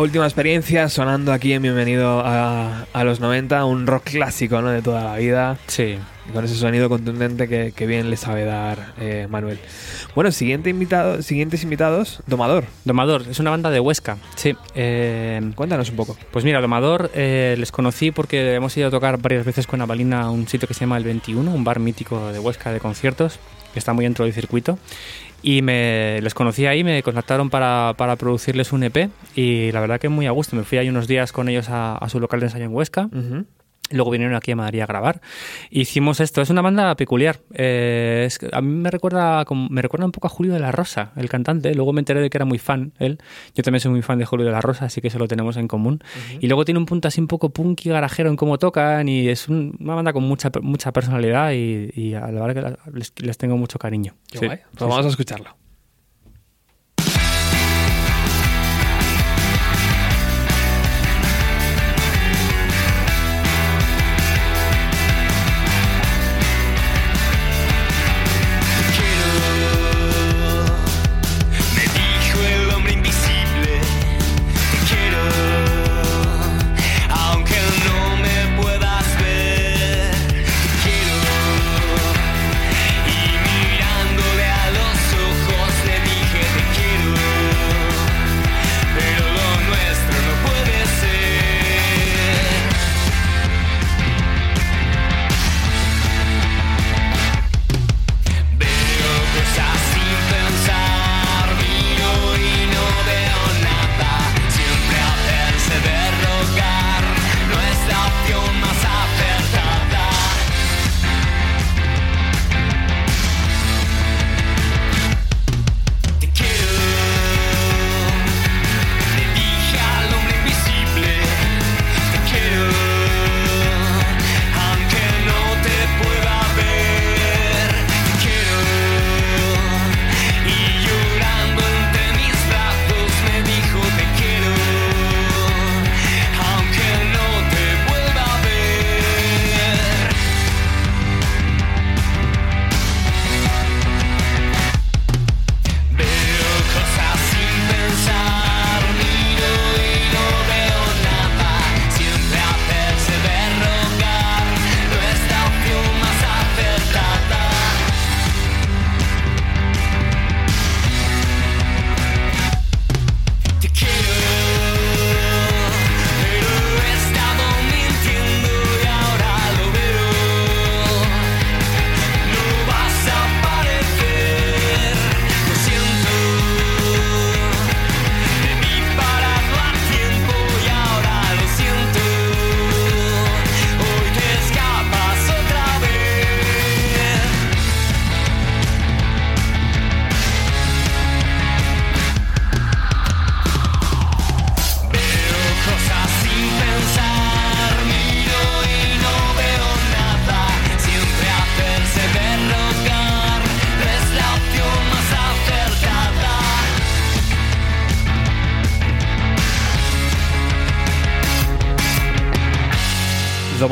última experiencia sonando aquí en Bienvenido a, a los 90, un rock clásico ¿no? de toda la vida, Sí. con ese sonido contundente que, que bien le sabe dar eh, Manuel. Bueno, siguiente invitado, siguientes invitados, Domador. Domador, es una banda de Huesca. Sí. eh, Cuéntanos un poco. Pues mira, Domador eh, les conocí porque hemos ido a tocar varias veces con Avalina a un sitio que se llama El 21, un bar mítico de Huesca de conciertos, que está muy dentro del circuito. Y me, les conocí ahí, me contactaron para, para producirles un EP y la verdad que muy a gusto. Me fui ahí unos días con ellos a, su local de ensayo en Huesca. Luego vinieron aquí a Madrid a grabar. Hicimos esto. Es una banda peculiar. Eh, es a mí me recuerda, me recuerda un poco a Julio de la Rosa, el cantante. Luego me enteré de que era muy fan él. Yo también soy muy fan de Julio de la Rosa, así que eso lo tenemos en común. Y luego tiene un punto así un poco punky, garajero en cómo tocan y es un- una banda con mucha, mucha personalidad y, y a la verdad que la- les, les tengo mucho cariño. Qué Sí, guay. Pues sí, vamos sí. a escucharlo.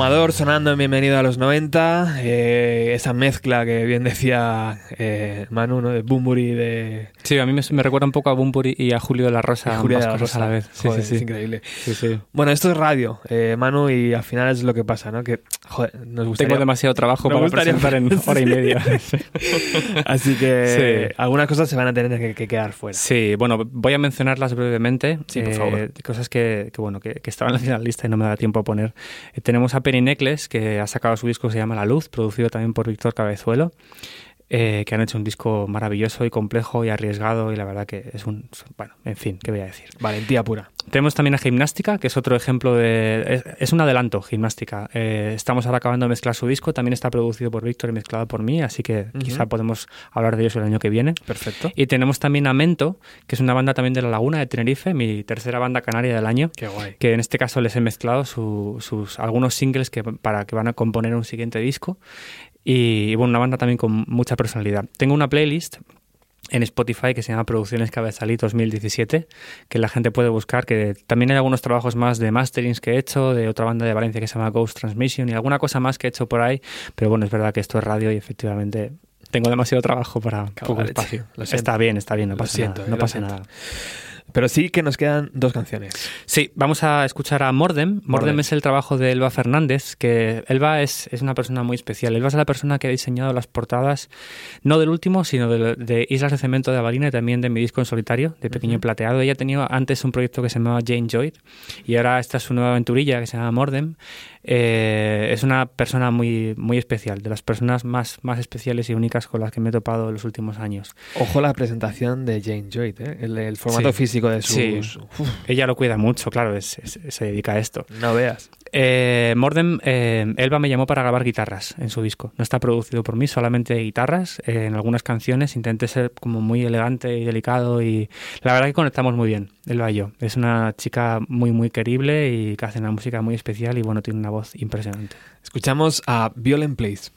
Domador sonando en Bienvenido a los 90, eh, esa mezcla que bien decía eh, Manu, ¿no? de Bumburi de Sí, a mí me, me recuerda un poco a Bumburi y a Julio de la Rosa, ambas de la cosas Rosa. a la vez. Joder, sí, sí. Es increíble. Sí. Bueno, esto es radio, eh, Manu, y al final es lo que pasa, ¿no? Que, joder, nos gustaría... Tengo demasiado trabajo para presentar en [laughs] hora y media. [laughs] Así que algunas cosas se van a tener que, que quedar fuera. Sí, bueno, voy a mencionarlas brevemente. Eh, Sí, por favor. Cosas que, que, bueno, que, que estaban en la lista y no me da tiempo a poner. Eh, tenemos a Penny Necklace, que ha sacado su disco se llama La Luz, producido también por Víctor Cabezuelo, eh, que han hecho un disco maravilloso y complejo y arriesgado y la verdad que es un... Bueno, en fin, ¿qué voy a decir? Valentía pura. Tenemos también a Gimnástica, que es otro ejemplo de... Es, es un adelanto, Gimnástica. Eh, estamos ahora acabando de mezclar su disco, también está producido por Víctor y mezclado por mí, así que Ujú. quizá podemos hablar de ellos el año que viene. Perfecto. Y tenemos también a Mento, que es una banda también de La Laguna de Tenerife, mi tercera banda canaria del año, Qué guay. que en este caso les he mezclado su- sus algunos singles que, para que van a componer un siguiente disco. Y, bueno, una banda también con mucha personalidad. Tengo una playlist en Spotify que se llama Producciones Cabezalí 2017, que la gente puede buscar, que también hay algunos trabajos más de masterings que he hecho, de otra banda de Valencia que se llama Ghost Transmission y alguna cosa más que he hecho por ahí, pero bueno, es verdad que esto es radio y efectivamente tengo demasiado trabajo para poco espacio. Está bien, está bien, no pasa siento, nada. eh, No lo pasa siento. nada. Pero sí que nos quedan dos canciones. Sí, vamos a escuchar a Mordem. Mordem, Mordem. es el trabajo de Elba Fernández, que Elba es, es una persona muy especial. Elba es la persona que ha diseñado las portadas, no del último, sino de, de Islas de Cemento de Avalina y también de mi disco en solitario, de Pequeño Plateado. Ella tenía antes un proyecto que se llamaba Jane Joy y ahora esta es su nueva aventurilla que se llama Mordem. Eh, es una persona muy, muy especial, de las personas más, más especiales y únicas con las que me he topado en los últimos años. Ojo la presentación de Jane Joy, ¿eh? el, el formato Sí. físico de sus... Sí. Ella lo cuida mucho, claro, es- es- se dedica a esto. no veas. Eh, Mordem, eh, Elba me llamó para grabar guitarras en su disco. No está producido por mí, solamente guitarras. Eh, en algunas canciones intenté ser como muy elegante y delicado y la verdad que conectamos muy bien, Elba y yo. Es una chica muy, muy querible y que hace una música muy especial y bueno, tiene una voz impresionante. Escuchamos a Violent Place.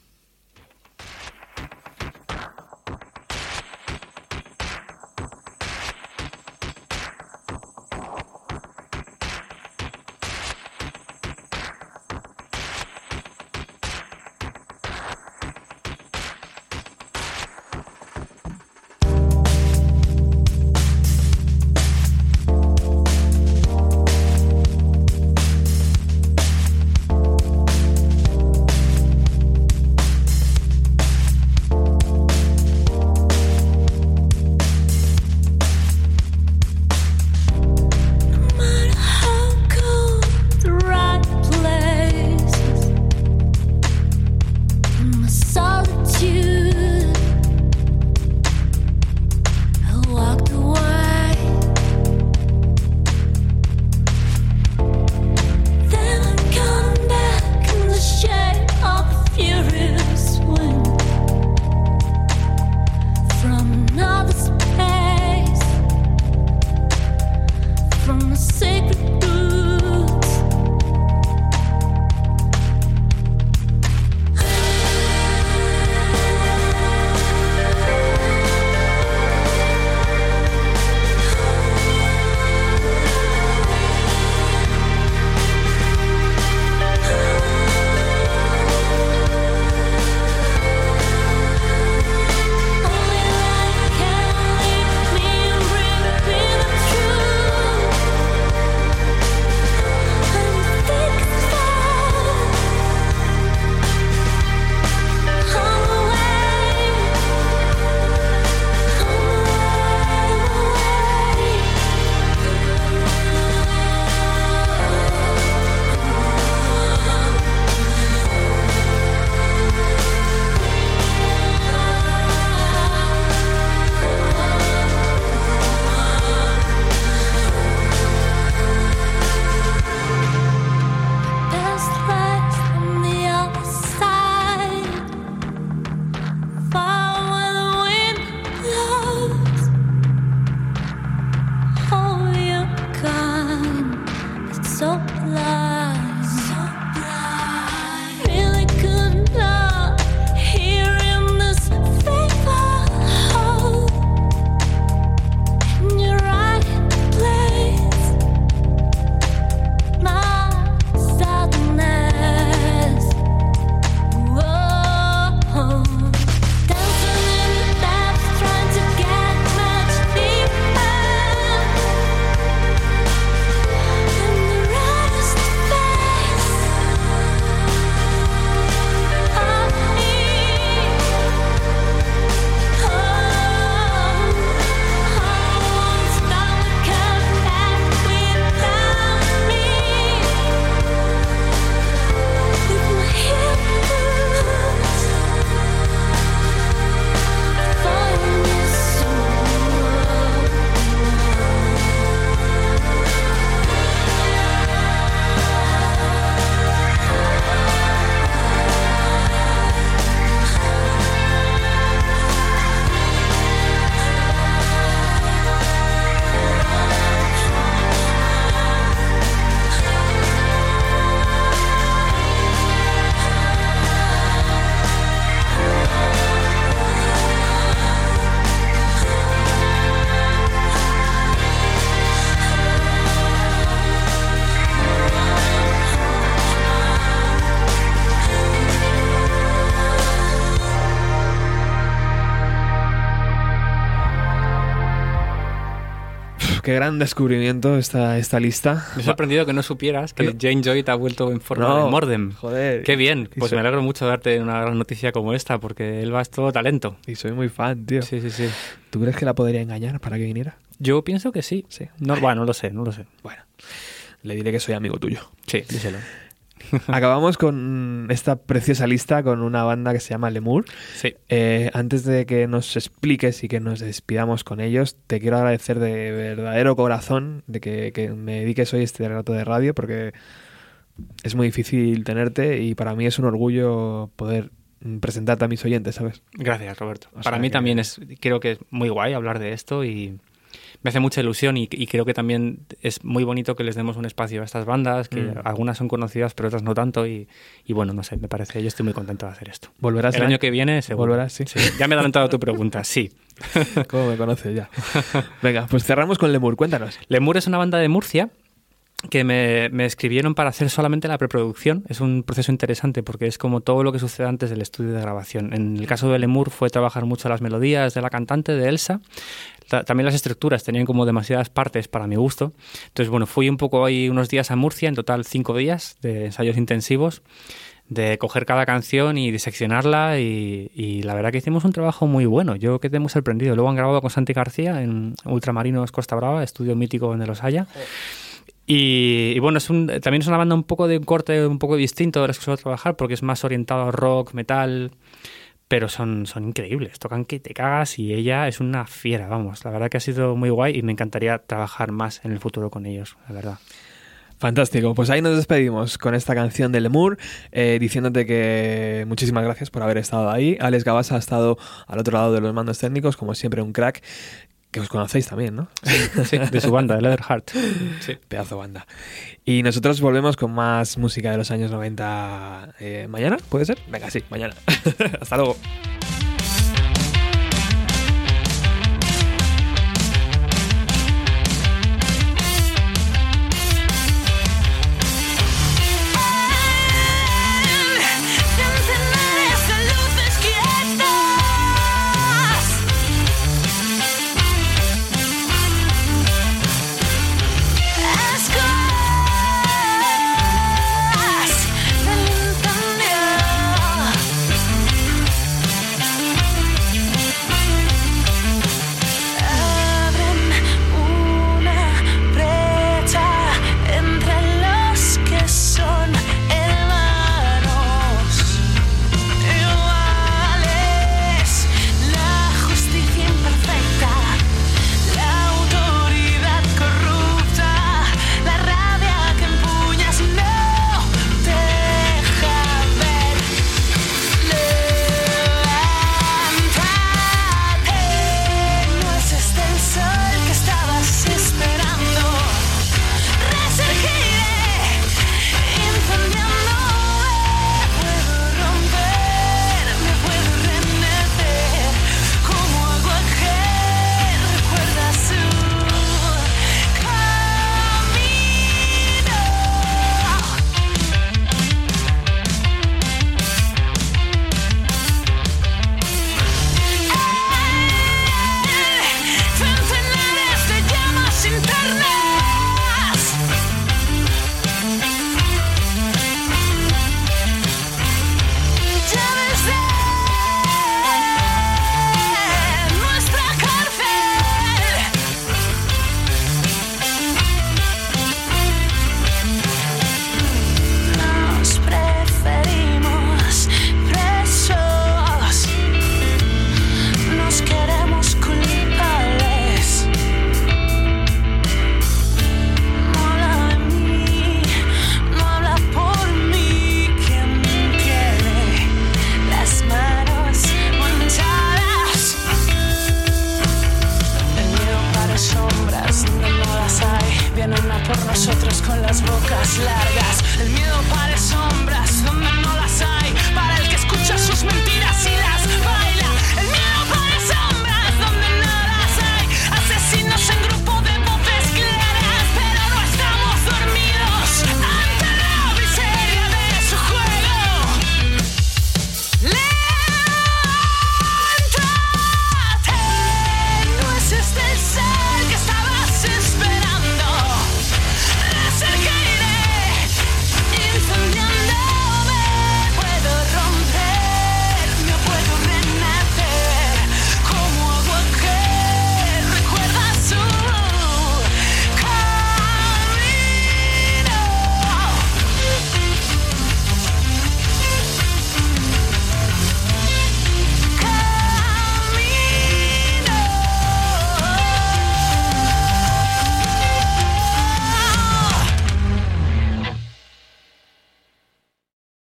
Qué gran descubrimiento esta, esta lista. Me he sorprendido que no supieras que. Jane Joy te ha vuelto en forma No, de Mordem. joder. Qué bien. Pues soy- me alegro mucho de darte una gran noticia como esta, porque Elba es todo talento. Y soy muy fan, tío. Sí, sí, sí. ¿Tú crees que la podría engañar para que viniera? Yo pienso que sí. Sí. No, bueno, no lo sé, no lo sé. Bueno, le diré que soy amigo tuyo. Sí, díselo. [laughs] Acabamos con esta preciosa lista con una banda que se llama Lemur. Sí. Eh, antes de que nos expliques y que nos despidamos con ellos, te quiero agradecer de verdadero corazón de que, que me dediques hoy este rato de radio porque es muy difícil tenerte y para mí es un orgullo poder presentarte a mis oyentes, ¿sabes? Gracias, Roberto. O sea Para mí que- también es, creo que es muy guay hablar de esto y me hace mucha ilusión y, y creo que también es muy bonito que les demos un espacio a estas bandas, que Mm. algunas son conocidas pero otras no tanto y, y bueno, no sé, me parece, yo estoy muy contento de hacer esto. Volverás El año que viene seguro. Volverás, sí. Ya me he adelantado tu pregunta, sí. [laughs] ¿Cómo me conoces ya? [laughs] Venga, pues cerramos con Lemur, cuéntanos. Lemur es una banda de Murcia que me, me escribieron para hacer solamente la preproducción. Es un proceso interesante porque es como todo lo que sucede antes del estudio de grabación. En el caso de Lemur fue trabajar mucho las melodías de la cantante, de Elsa. Ta- También las estructuras tenían como demasiadas partes para mi gusto. Entonces, bueno, fui un poco ahí unos días a Murcia, en total cinco días de ensayos intensivos de coger cada canción y diseccionarla y, y la verdad que hicimos un trabajo muy bueno. Yo quedé muy sorprendido. Luego han grabado con Santi García en Ultramarinos Costa Brava, estudio mítico donde los haya. Y, y bueno, es un, también es una banda un poco de un corte un poco distinto de las que suelo trabajar porque es más orientado a rock, metal, pero son, son increíbles, tocan que te cagas y ella es una fiera, vamos. La verdad que ha sido muy guay y me encantaría trabajar más en el futuro con ellos, la verdad. Fantástico, pues ahí nos despedimos con esta canción de Lemur, eh, diciéndote que muchísimas gracias por haber estado ahí. Alex Gabasa ha estado al otro lado de los mandos técnicos, como siempre un crack, que os conocéis también, ¿no? Sí, de su banda, de Leatherheart. [laughs] Sí. Pedazo banda. Y nosotros volvemos con más música de los años 90 eh, mañana, ¿puede ser? Venga, sí, mañana. [laughs] Hasta luego.